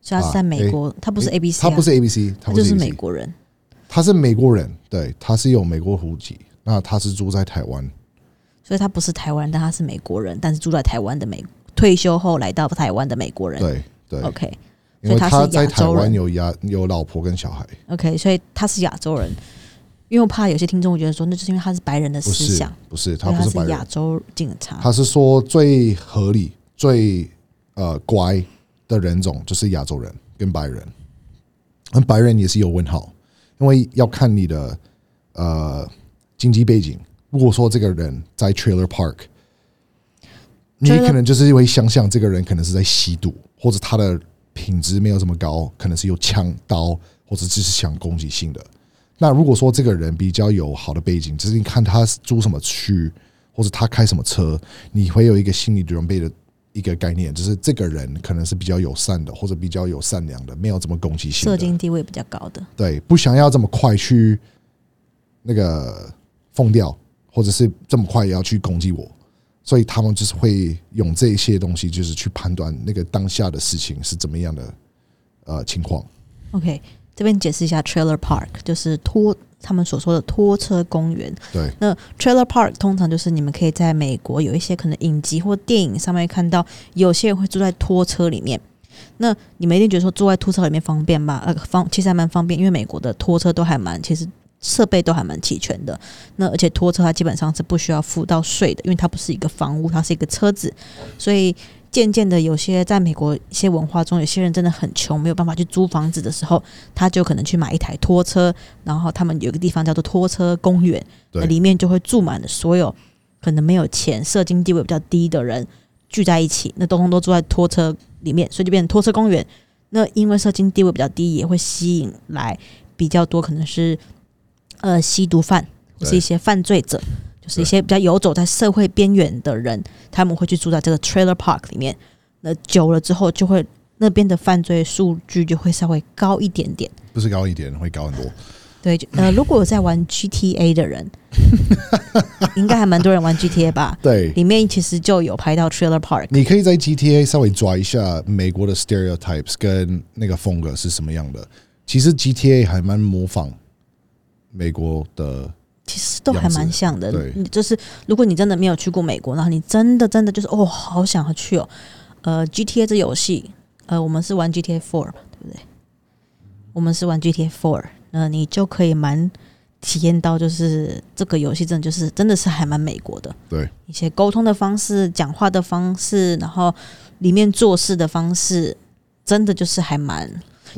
所以他是在美国，他不是 A B C，、啊、他不是 A B C，他就是是 ABC 美国人。他是美国人，对，他是有美国户籍，那他是住在台湾，所以他不是台湾人，但他是美国人，但是住在台湾的美退休后来到台湾的美国人。对对，，OK 因为所以他是在台湾有亚有老婆跟小孩，OK，所以他是亚洲人。因为我怕有些听众会觉得说，那就是因为他是白人的思想，不是，他是他不是白人亚，洲警察。他是说最合理、最呃乖的人种就是亚洲人跟白人，那白人也是有问号，因为要看你的呃经济背景。如果说这个人在 trailer park，你可能就是会想象这个人可能是在吸毒，或者他的品质没有这么高，可能是有枪刀或者只是想攻击性的。那如果说这个人比较有好的背景，就是你看他租什么区，或者他开什么车，你会有一个心理准备的一个概念，就是这个人可能是比较友善的，或者比较有善良的，没有这么攻击性社的。经地位比较高的，对，不想要这么快去那个 疯掉，或者是这么快也要去攻击我，所以他们就是会用这一些东西，就是去判断那个当下的事情是怎么样的呃情况。OK，这边解释一下 trailer park，就是拖他们所说的拖车公园。对那 trailer park 通常就是你们可以在美国有一些可能影集或电影上面看到，有些人会住在拖车里面。那你们一定觉得说住在拖车里面方便吧？呃，方其实还蛮方便，因为美国的拖车都还蛮，其实设备都还蛮齐全的。那而且拖车它基本上是不需要付到税的，因为它不是一个房屋，它是一个车子，所以渐渐的，有些在美国一些文化中，有些人真的很穷，没有办法去租房子的时候，他就可能去买一台拖车，然后他们有一个地方叫做拖车公园，那里面就会住满了所有可能没有钱、社经地位比较低的人聚在一起，那通通都住在拖车里面，所以就变成拖车公园。那因为社经地位比较低，也会吸引来比较多可能是呃吸毒犯或是一些犯罪者，就是一些比较游走在社会边缘的人，他们会去住在这个 trailer park 里面。那久了之后，就会那边的犯罪数据就会稍微高一点点。不是高一点，会高很多。对，呃，如果有在玩 GTA 的人，应该还蛮多人玩 GTA 吧？对，里面其实就有拍到 trailer park。你可以在 GTA 稍微抓一下美国的 stereotypes 跟那个风格是什么样的。其实 GTA 还蛮模仿美国的，其实都还蛮像的对。你就是如果你真的没有去过美国，然后你真的真的就是哦，好想要去哦。呃，GTA 这游戏，呃，我们是玩 GTA Four 嘛，对不对？我们是玩 GTA Four，那你就可以蛮体验到，就是这个游戏真的就是真的是还蛮美国的。对一些沟通的方式、讲话的方式，然后里面做事的方式，真的就是还蛮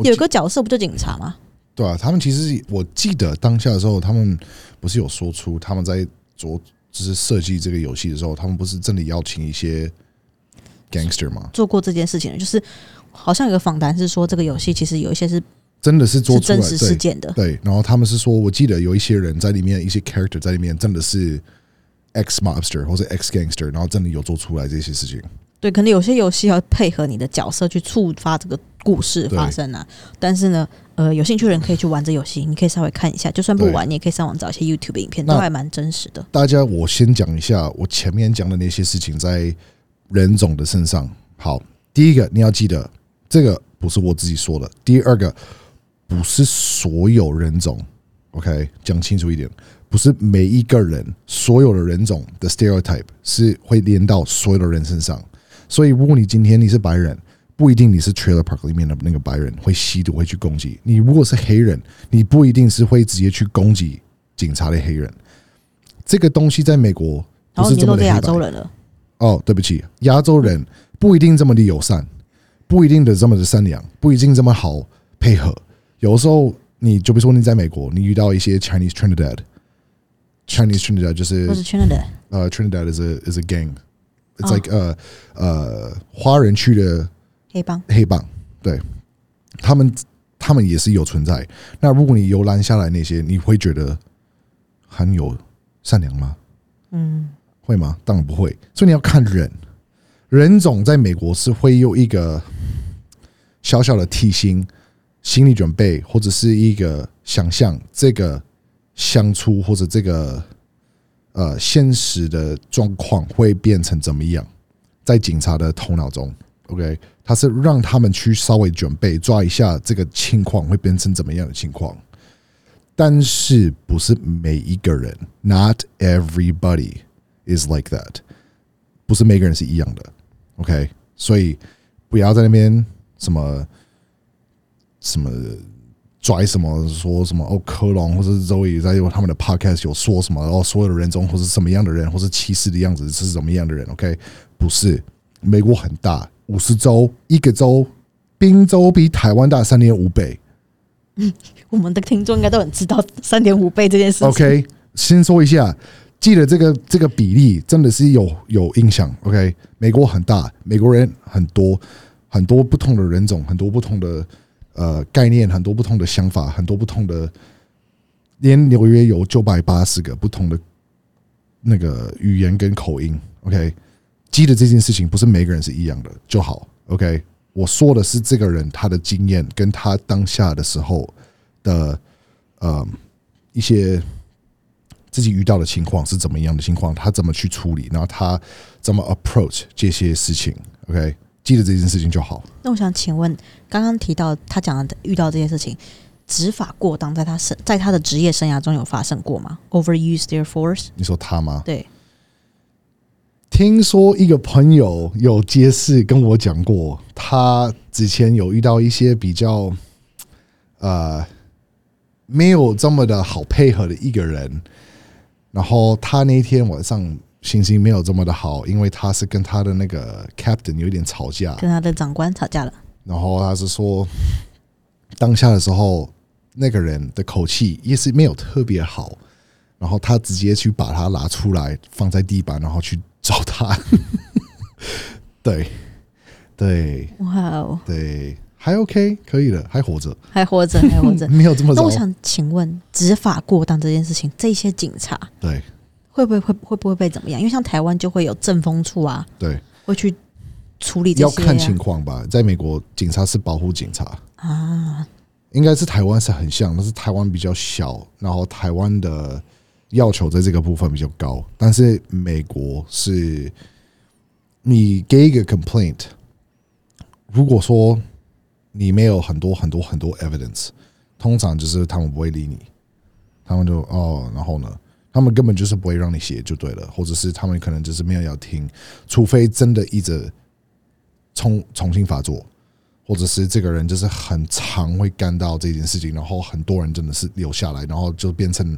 有一个角色不就警察吗？对啊，他们其实我记得当下的时候，他们不是有说出他们在做就是设计这个游戏的时候，他们不是真的邀请一些 gangster 吗？做过这件事情的，就是好像有个访谈是说，这个游戏其实有一些是真的是做出来真实事件的。对，然后他们是说，我记得有一些人在里面，一些 character 在里面真的是 ex mobster 或者 ex gangster，然后真的有做出来这些事情。对，可能有些游戏要配合你的角色去触发这个故事发生啊。但是呢，呃，有兴趣的人可以去玩这游戏，你可以稍微看一下，就算不玩，你也可以上网找一些 YouTube 影片，都还蛮真实的。大家，我先讲一下我前面讲的那些事情在人总的身上。好，第一个你要记得，这个不是我自己说的。第二个，不是所有人种，OK，讲清楚一点，不是每一个人所有的人种的 stereotype 是会连到所有的人身上。所以，如果你今天你是白人，不一定你是 trailer park 里面的那个白人会吸毒会去攻击你。如果是黑人，你不一定是会直接去攻击警察的黑人。这个东西在美国不是这么的黑白洲人了，哦，对不起，亚洲人不一定这么的友善，不一定的这么的善良，不一定这么好配合。有时候你就比如说你在美国，你遇到一些 Chinese Trinidad，Chinese Trinidad 就是 Trinidad 呃 Trinidad is a is a gang。It's 哦 like 呃呃华人区的黑帮。黑帮，对他们他们也是有存在。那如果你游览下来那些，你会觉得很有善良吗？嗯，会吗？当然不会。所以你要看人，人种在美国是会有一个小小的提醒、心理准备，或者是一个想象，这个相处或者这个呃现实的状况会变成怎么样，在警察的头脑中，OK，他是让他们去稍微准备抓一下这个情况会变成怎么样的情况。但是不是每一个人，Not everybody is like that，不是每个人是一样的，OK，所以不要在那边什么什么拽什么说什么哦，科隆或者周易在他们的 podcast 有说什么哦，所有的人种或是什么样的人，或是歧视的样子是什么样的人？OK，不是，美国很大，五十州，一个州，宾州比台湾大三点五倍。嗯我们的听众应该都很知道三点五倍这件事情。OK，先说一下，记得这个这个比例真的是有有印象。OK，美国很大，美国人很多，很多不同的人种，很多不同的呃概念，很多不同的想法，很多不同的连纽约有九百八十个不同的那个语言跟口音，OK，记得这件事情不是每个人是一样的就好，OK。我说的是这个人他的经验跟他当下的时候的呃一些自己遇到的情况是怎么样的情况，他怎么去处理，然后他怎么 approach 这些事情，OK，记得这件事情就好。那我想请问，刚刚提到他讲的遇到这些事情，执法过当，在他生在他的职业生涯中有发生过吗？Overuse their force？你说他吗？对，听说一个朋友有揭示跟我讲过，他之前有遇到一些比较呃没有这么的好配合的一个人，然后他那天晚上心情没有这么的好，因为他是跟他的那个 captain 有点吵架，跟他的长官吵架了。然后他是说当下的时候那个人的口气也是没有特别好，然后他直接去把他拿出来放在地板，然后去找他。对，对，哇哦，对，还 OK，可以的，还活着，还活着，还活着。没有这么糟那我。想请问，执法过当这件事情，这些警察对会不会会会不会被怎么样？因为像台湾就会有政风处啊，对，会去处理这些、啊、要看情况吧。在美国，警察是保护警察，啊。应该是台湾是很像，但是台湾比较小，然后台湾的要求在这个部分比较高，但是美国是，你给一个 complaint，如果说你没有很多很多很多 evidence，通常就是他们不会理你，他们就哦，然后呢，他们根本就是不会让你写就对了，或者是他们可能就是没有要听，除非真的一直重重新发作。或者是这个人就是很常会干到这件事情，然后很多人真的是留下来，然后就变成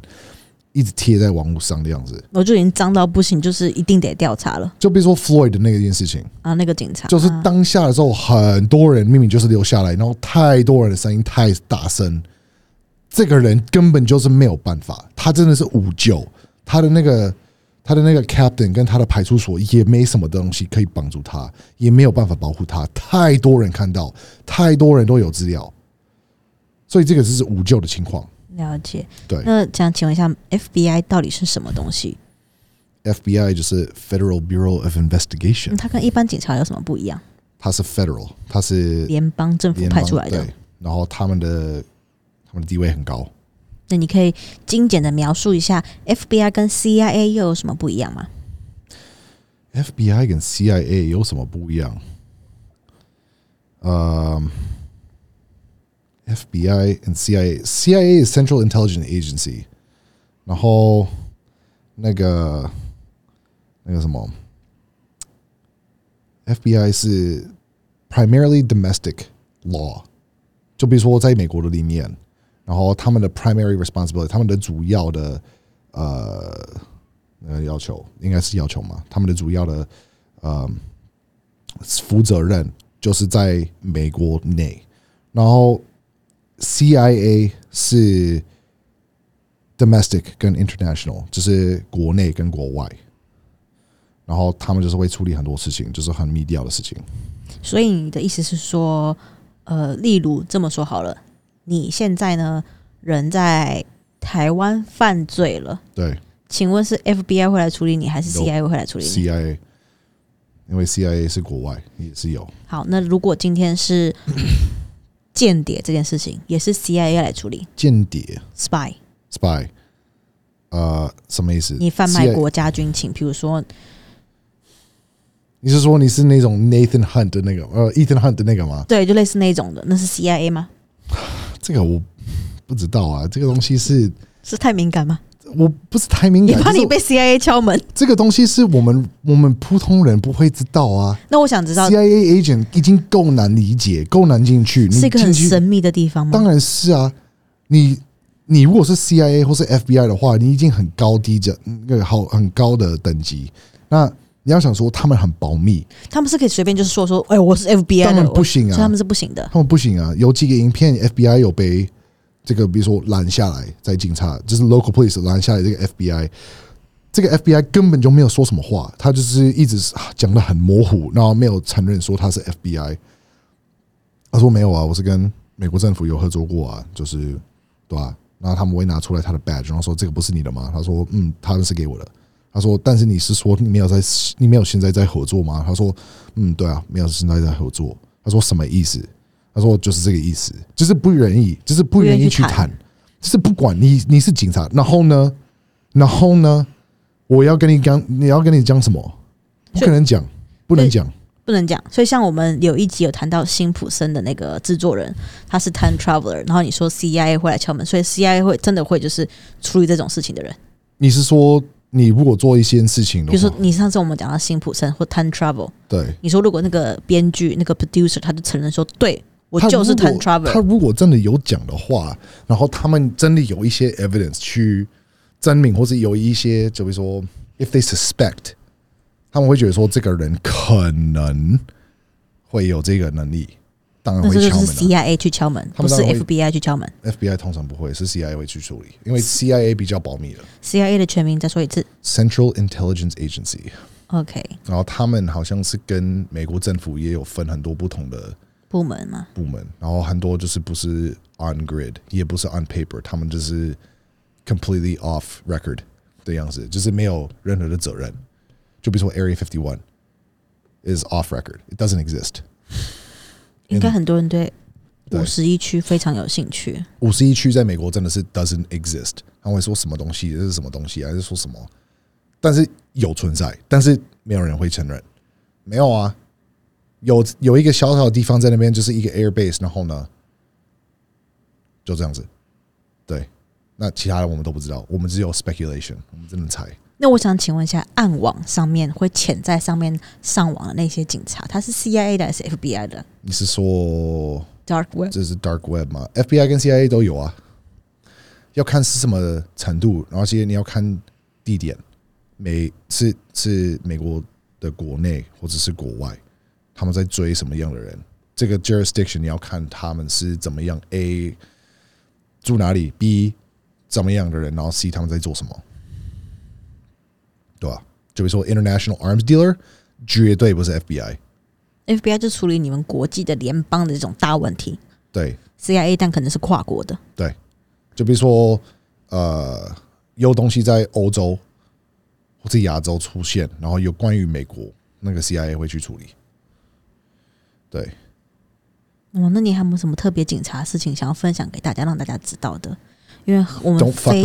一直贴在网络上的样子。我就已经脏到不行，就是一定得调查了就比如说 Floyd 的那个件事情，啊！那个警察就是啊当下的时候，很多人明明就是留下来，然后太多人的声音太大声，这个人根本就是没有办法，他真的是无救，他的那个。他的那个 captain 跟他的派出所也没什么东西可以帮助他，也没有办法保护他。太多人看到，太多人都有资料，所以这个就是无救的情况。了解。对那想请问一下，FBI 到底是什么东西？，FBI 就是 Federal Bureau of 嗯 Investigation，它跟一般警察有什么不一样？它是 federal，它是联邦政府派出来的对。，然后他们的他们的地位很高。那你可以精简的描述一下 FBI 跟 CIA 又有什么不一样吗？FBI 跟 CIA 有什么不一样？呃、f b i 跟 CIA，CIA is Central Intelligence Agency，然后那个那个什么，FBI 是 primarily domestic law，就比如说在美国的里面，然后他们的 primary responsibility，他们的主要的呃那个要求应该是要求嘛，他们的主要的呃负责任就是在美国内，然后 CIA 是 domestic 跟 international，就是国内跟国外，然后他们就是会处理很多事情，就是很密调的事情。所以你的意思是说，呃，例如这么说好了，你现在呢人在台湾犯罪了，对请问是 FBI 会来处理你，还是 CIA 会来处理你？CIA，因为 CIA 是国外也是有，好，那如果今天是间谍这件事情，也是 CIA 来处理间谍 spy，spy，呃，什么意思？你贩卖 CIA 国家军情，比如说你是说你是那种 Nathan Hunt 的那个呃 Ethan Hunt 的那个吗？对，就类似那种的，那是 CIA 吗？这个我不知道啊，这个东西是是太敏感吗？我不是太敏你感，就是怕你被 CIA 敲门？这个东西是我们我们普通人不会知道啊。那我想知道 CIA agent 已经够难理解，够难进去，你是一个很神秘的地方吗？当然是啊，你你如果是 CIA 或是 FBI 的话，你已经很高低着那个好很高的等级，那你要想说他们很保密，他们是可以随便就是说说，哎、我是 FBI 当的，然不行啊他们是不行的。他们不行啊。有几个影片 FBI 有被这个比如说拦下来，在警察就是 local police 拦下来这个 FBI。这个 FBI 根本就没有说什么话，他就是一直讲的很模糊，然后没有承认说他是 FBI。他说没有啊，我是跟美国政府有合作过啊，就是对吧、然后他们会拿出来他的 badge，然后说这个不是你的吗？他说嗯，他们是给我的。他说，但是你是说你没有在你没有现在在合作吗？他说嗯，对啊，没有现在在合作。他说什么意思？他说就是这个意思，就是不愿意，就是不愿意去谈，就是不管你你是警察，然后呢，然后呢，我要跟你讲，你要跟你讲什么？不可能讲，不能讲。不能讲，所以像我们有一集有谈到辛普森的那个制作人，他是 time traveler，然后你说 CIA 会来敲门，所以 CIA 会真的会就是处理这种事情的人。你是说你如果做一些事情，比如说你上次我们讲到辛普森或 time travel，对，你说如果那个编剧那个 producer 他就承认说，对我就是 travel，他如果真的有讲的话，然后他们真的有一些 evidence 去证明，或是有一些，就比如说 if they suspect。他们会觉得说，这个人可能会有这个能力，当然会敲门。CIA 去敲门，不是 FBI 去敲门。FBI 通常不会，是 CIA 会去处理，因为 CIA 比较保密的。CIA 的全名再说一次：Central Intelligence Agency。OK。然后他们好像是跟美国政府也有分很多不同的部门嘛？部门，然后很多就是不是 on grid，也不是 on paper，他们就是 completely off record 的样子，就是没有任何的责任。就比如说 Area Fifty One is off record, it doesn't exist。应该很多人对五十一区非常有兴趣。五十一区在美国真的是 doesn't exist。他会说什么东西？这是什么东西？还是说什么？但是有存在，但是没有人会承认。没有啊，有有一个小小的地方在那边，就是一个 air base。然后呢，就这样子。对，那其他的我们都不知道，我们只有 speculation，我们只能猜。那我想请问一下，暗网上面会潜在上面上网的那些警察，他是 CIA 的还是 FBI 的？你是说 Dark Web？这是 Dark Web 吗？FBI 跟 CIA 都有啊，要看是什么程度，然后其实你要看地点，美是是美国的国内或者是国外，他们在追什么样的人？这个 jurisdiction 你要看他们是怎么样？A 住哪里？B 怎么样的人？然后 C 他们在做什么？对吧？就比如说，international arms dealer 绝对不是 FBI，FBI 就处理你们国际的联邦的这种大问题。对，CIA 但可能是跨国的。对，就比如说，呃，有东西在欧洲或者亚洲出现，然后有关于美国，那个 CIA 会去处理。对。哦，那你还有没有什么特别警察事情想要分享给大家，让大家知道的？因为我们非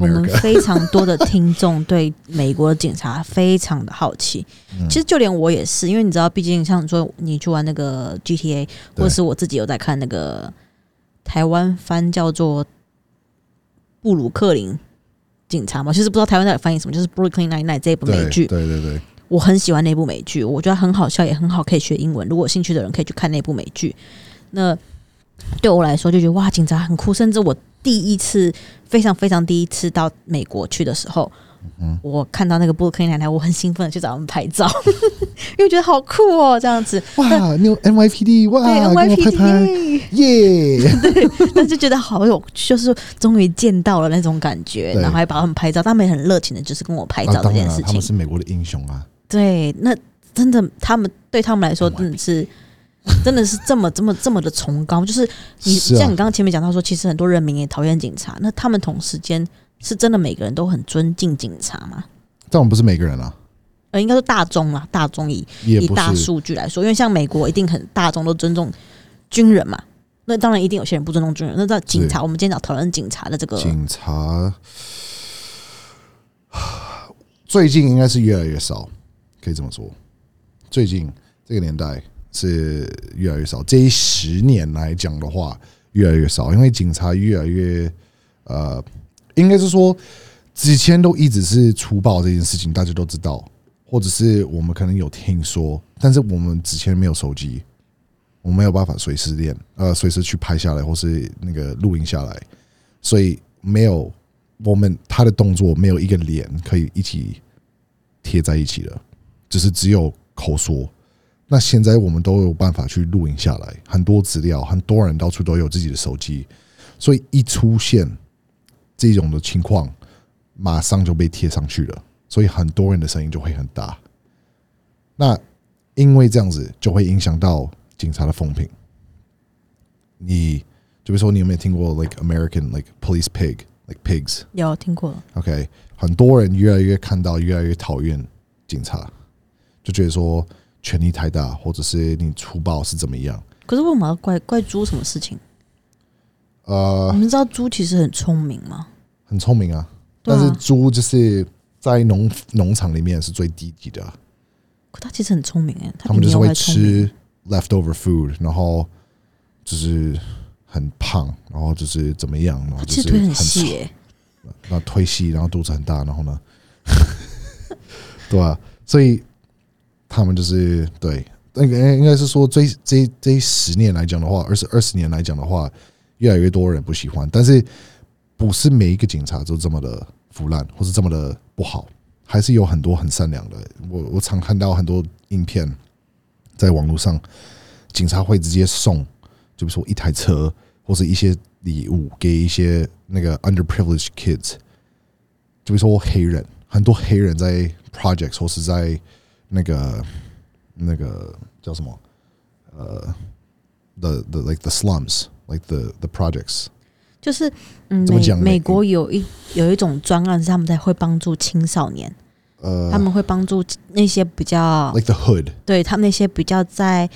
我们非常多的听众对美国的警察非常的好奇，其实就连我也是，因为你知道，毕竟像说你去玩那个 GTA，或是我自己有在看那个台湾翻叫做布鲁克林警察嘛，其实不知道台湾到底翻译什么，就是 Brooklyn Nine Nine 这部美剧，对对对，我很喜欢那部美剧，我觉得很好笑，也很好，可以学英文。如果有兴趣的人可以去看那部美剧。那对我来说，就觉得哇，警察很酷，甚至我。第一次非常非常第一次到美国去的时候，我看到那个布鲁克林奶奶，我很兴奋的去找他们拍照，因为觉得好酷哦，这样子哇，你有 NYPD 哇，NYPD 耶，对，那就 觉得好有，就是终于见到了那种感觉，然后还把他们拍照，他们也很热情的，就是跟我拍照这件事情，他们是美国的英雄啊，对，那真的，他们对他们来说真的是。真的是这么这么这么的崇高，就是你像你刚刚前面讲到说，其实很多人民也讨厌警察，那他们同时间是真的每个人都很尊敬警察吗？但我们不是每个人啊，呃，应该是大众啊，大众以以大数据来说，因为像美国一定很大众都尊重军人嘛，那当然一定有些人不尊重军人。那在警察，我们今天讲讨论警察的这个警察，最近应该是越来越少，可以这么说，最近这个年代。是越来越少。这一十年来讲的话，越来越少，因为警察越来越呃，应该是说之前都一直是粗暴这件事情，大家都知道，或者是我们可能有听说，但是我们之前没有手机，我们没有办法随时练，呃，随时去拍下来或是那个录音下来，所以没有我们他的动作没有一个脸可以一起贴在一起的，就是只有口说。那现在我们都有办法去录影下来，很多资料，很多人到处都有自己的手机，所以一出现这种的情况，马上就被贴上去了，所以很多人的声音就会很大。那因为这样子就会影响到警察的风评。你就比如说，你有没有听过 like American like police pig like pigs？有听过，OK，很多人越来越看到，越来越讨厌警察，就觉得说权力太大，或者是你粗暴是怎么样？可是为什么要怪怪猪什么事情？呃你，们知道猪其实很聪明吗？很聪明啊，啊但是猪就是在农农场里面是最低级的啊，可它其实很聪明哎，它他们就是会还聪明。吃 leftover food，然后就是很胖，然后就是怎么样，然后它就是腿很丑细哎，然后推细，然后肚子很大，然后呢，对啊，所以他们就是对那个应该是说这这这十年来讲的话，二十二十年来讲的话，越来越多人不喜欢，但是不是每一个警察都这么的腐烂，或是这么的不好，还是有很多很善良的。我我常看到很多影片在网络上，警察会直接送，就比如说一台车或是一些礼物给一些那个 underprivileged kids，就比如说黑人，很多黑人在 projects 或是在那个那个叫什么？呃 the the like the slums like the the projects 就是嗯，美怎么讲美国有一有一种专案是他们在会帮助青少年，呃他们会帮助那些比较 like the hood 对他们那些比较在，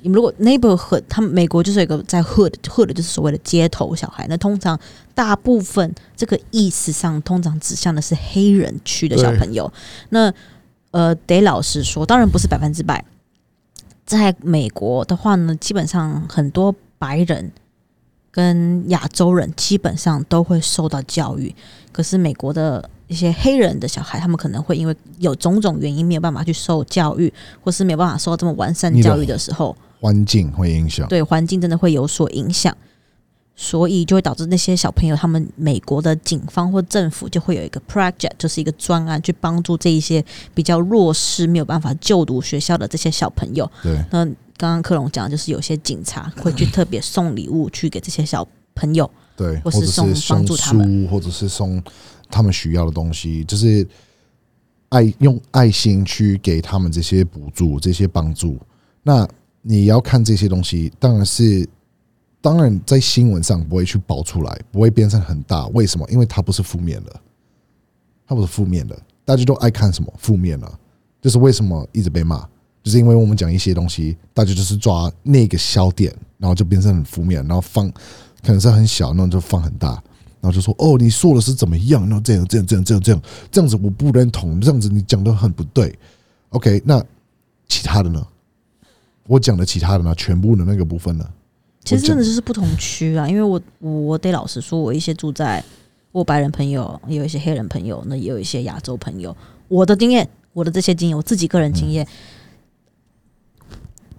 你们如果 neighborhood，他们美国就是有一个在 hood hood 就是所谓的街头小孩，那通常大部分这个意思上通常指向的是黑人区的小朋友。那呃，得老实说，当然不是百分之百。在美国的话呢，基本上很多白人跟亚洲人基本上都会受到教育，可是美国的一些黑人的小孩，他们可能会因为有种种原因没有办法去受教育，或是没有办法受到这么完善教育的时候，环境会影响，对环境真的会有所影响，所以就会导致那些小朋友，他们美国的警方或政府就会有一个 project，就是一个专案，去帮助这一些比较弱势、没有办法就读学校的这些小朋友。对那刚刚克隆讲，的就是有些警察会去特别送礼物去给这些小朋友，对，或或者是送帮助他们，或者是送他们需要的东西，就是爱用爱心去给他们这些补助、这些帮助。那你要看这些东西，当然是当然在新闻上不会去爆出来，不会变成很大。为什么？因为它不是负面的，它不是负面的，大家都爱看什么负面的、就是为什么一直被骂，就是因为我们讲一些东西，大家就是抓那个小点，然后就变成很负面，然后放可能是很小，那就放很大，然后就说哦，你说的是怎么样？然后这样这样这样这样这样这样子我不认同，这样子你讲的很不对。OK，那其他的呢？我讲的其他的呢？全部的那个部分呢？其实真的就是不同区啊，因为我我我得老实说，我一些住在我白人朋友，也有一些黑人朋友，那也有一些亚洲朋友。我的经验，我的这些经验，我自己个人经验，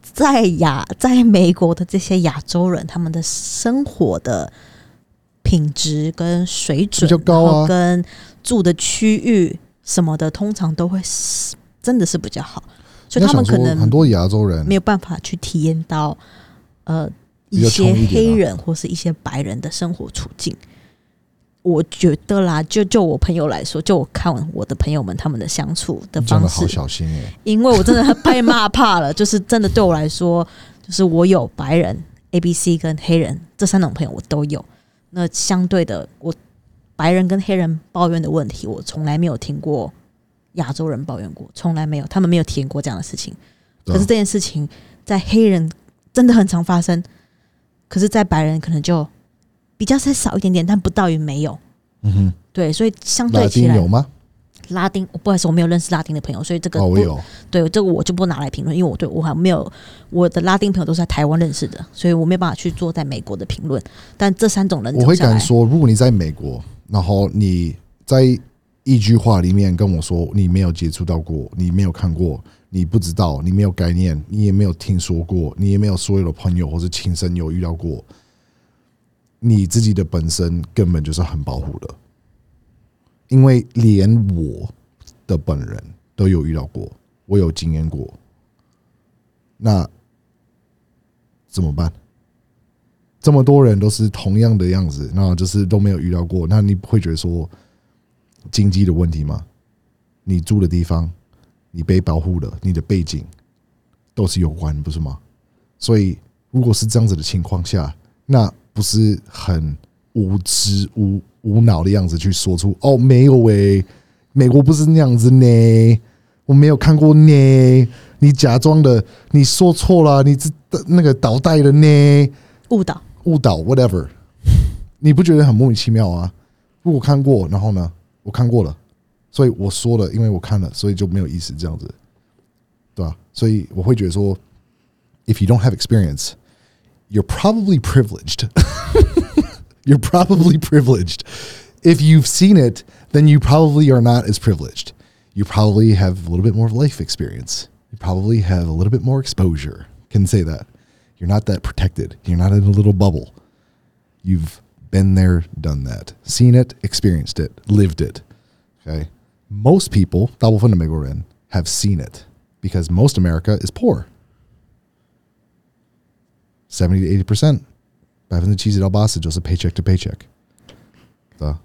在亚在美国的这些亚洲人，他们的生活的品质跟水准，比较高啊然后跟住的区域什么的，通常都会是真的是比较好，所以他们可能很多亚洲人没有办法去体验到呃一些黑人或是一些白人的生活处境。我觉得啦，就就我朋友来说，就我看我的朋友们他们的相处的方式，小心哎、因为我真的被骂怕了，就是真的对我来说，就是我有白人、A、B、C 跟黑人这三种朋友我都有。那相对的，我白人跟黑人抱怨的问题，我从来没有听过亚洲人抱怨过，从来没有，他们没有体验过这样的事情。可是这件事情在黑人真的很常发生，可是，在白人可能就比较再少一点点，但不到于没有。嗯哼，对，所以相对起来，丁有吗？拉丁，不好意思，我没有认识拉丁的朋友，所以这个哦，我有，对这个我就不拿来评论，因为我对我还没有我的拉丁朋友都是在台湾认识的，所以我没有办法去做在美国的评论。但这三种人我会敢说，如果你在美国，然后你在一句话里面跟我说你没有接触到过，你没有看过，你不知道，你没有概念，你也没有听说过，你也没有所有的朋友或是亲身有遇到过，你自己的本身根本就是很保护的，因为连我的本人都有遇到过，我有经验过，那怎么办？这么多人都是同样的样子，那就是都没有遇到过，那你不会觉得说经济的问题吗？你住的地方，你被保护的，你的背景都是有关，不是吗？所以如果是这样子的情况下，那不是很无知无无脑的样子去说出哦，没有诶、美国不是那样子呢，我没有看过呢，你假装的，你说错了，你这那个倒带的呢，误导。误导 whatever，你不觉得很莫名其妙啊？如果看过，然后呢，我看过了，所以我说了，因为我看了，所以就没有意思这样子，对吧？所以我会觉得说，if you don't have experience, you're probably privileged. you're probably privileged. If you've seen it, then you probably are not as privileged. You probably have a little bit more life experience. You probably have a little bit more exposure. Can say that. You're not that protected. You're not in a little bubble. You've been there, done that, seen it, experienced it, lived it. Okay. Most people, 大部分的美国人 have seen it because most America is poor. 70 to 80%. 百分之七十到八十就是 paycheck to paycheck，对吧？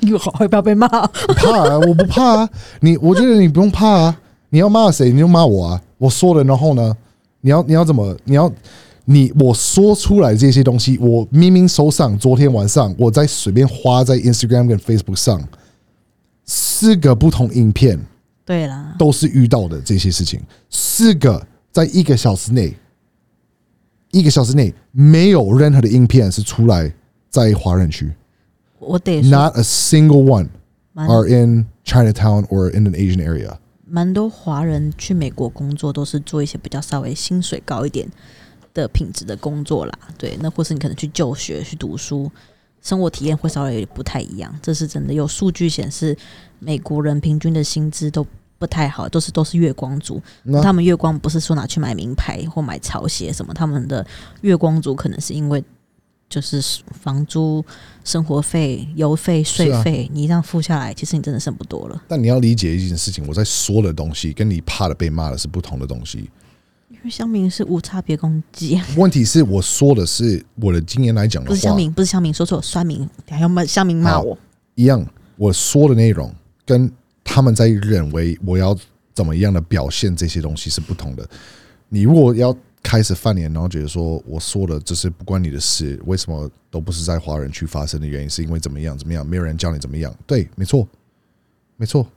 又好害怕被骂。不怕啊，我不怕啊。你，我觉得你不用怕啊。你要骂谁，你就骂我啊。我说了，然后呢，你要你要怎么？你要 你我说出来这些东西，我明明手上昨天晚上我在随便花在 Instagram 跟 Facebook 上四个不同影片，对啦，都是遇到的这些事情，四个在一个小时内，一个小时内没有任何的影片是出来在华人区我得，not a single one are in Chinatown or in an Asian area。蛮多华人去美国工作都是做一些比较稍微薪水高一点的品质的工作啦。对，那或是你可能去就学、去读书，生活体验会稍微有点不太一样。这是真的，有数据显示，美国人平均的薪资都不太好，都是都是月光族。他们月光不是说拿去买名牌或买潮鞋什么，他们的月光族可能是因为就是房租、生活费、油费、税费，你这样付下来，其实你真的剩不多了。但你要理解一件事情，我在说的东西跟你怕的被骂的是不同的东西。因为乡民是无差别攻击，问题是我说的是我的经验来讲的话，不是乡民，不是乡民，说错，酸民，还要骂乡民骂我，一样，我说的内容跟他们在认为我要怎么样的表现这些东西是不同的。你如果要开始翻脸，然后觉得说我说的这是不关你的事，为什么都不是在华人区发生的原因，是因为怎么样怎么样，没有人教你怎么样。对，没错，没错。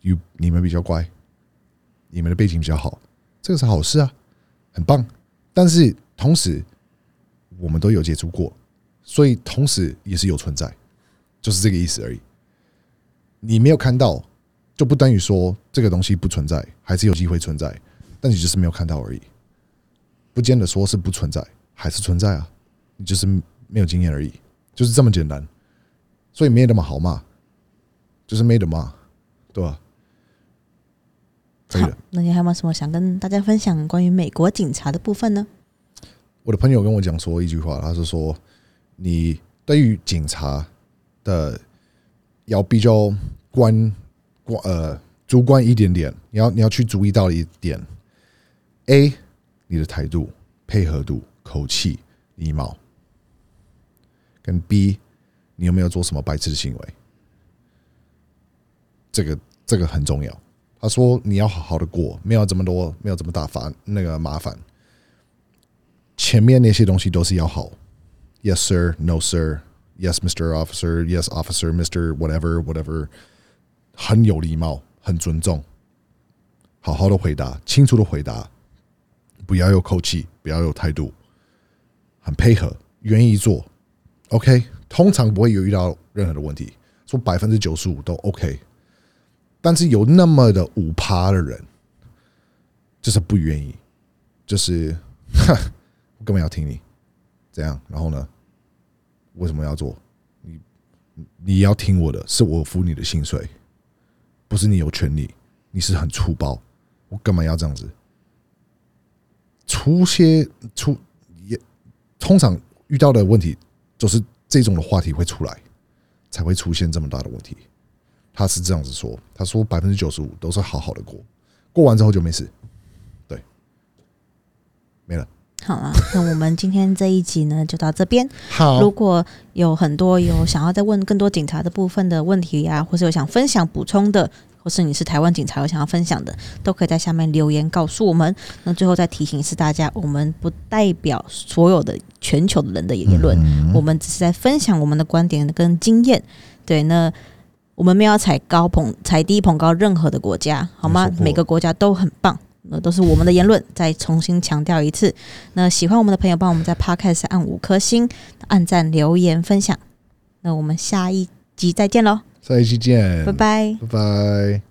you 你们比较乖，你们的背景比较好，这个是好事啊，很棒。但是同时，我们都有接触过，所以同时也是有存在，就是这个意思而已。你没有看到，就不等于说这个东西不存在，还是有机会存在，但你就是没有看到而已，不见得说是不存在，还是存在啊，你就是没有经验而已，就是这么简单。所以没那么好骂，就是没得骂，对吧？可以好的。，那你还有没有什么想跟大家分享关于美国警察的部分呢？我的朋友跟我讲说一句话，他是说，你对于警察的要比较关关呃主观一点点，你要你要去注意到一点：A，你的态度、配合度、口气、礼貌；跟 B，你有没有做什么白痴的行为？这个这个很重要。他说你要好好的过，没有这么多，没有这么大烦那个麻烦。前面那些东西都是要好，Yes sir, No sir, Yes Mr. Officer, Yes Officer, Mr. Whatever, Whatever，很有礼貌，很尊重，好好的回答，清楚的回答，不要有口气，不要有态度，很配合，愿意做，OK，通常不会有遇到任何的问题，说百分之九十五都 OK，但是有那么的五趴的人，就是不愿意，就是。我根本要听你，怎样？然后呢？为什么要做？你你要听我的，是我付你的薪水，不是你有权利。你是很粗暴，我干嘛要这样子？出些出也通常遇到的问题，就是这种的话题会出来，才会出现这么大的问题。他是这样子说，他说百分之九十五都是好好的过，过完之后就没事，对，没了。好啊，那我们今天这一集呢 就到这边。好，如果有很多有想要再问更多警察的部分的问题呀、或是有想分享补充的，或是你是台湾警察有想要分享的，都可以在下面留言告诉我们。那最后再提醒一次大家，我们不代表所有的全球的人的言论，嗯我们只是在分享我们的观点跟经验。对，那我们没有踩高捧、踩低捧高任何的国家，好吗每个国家都很棒。那都是我们的言论，再重新强调一次。那喜欢我们的朋友，帮我们在 Podcast 按五颗星、按赞、留言、分享。那我们下一集再见喽，下一期见，拜拜。拜拜。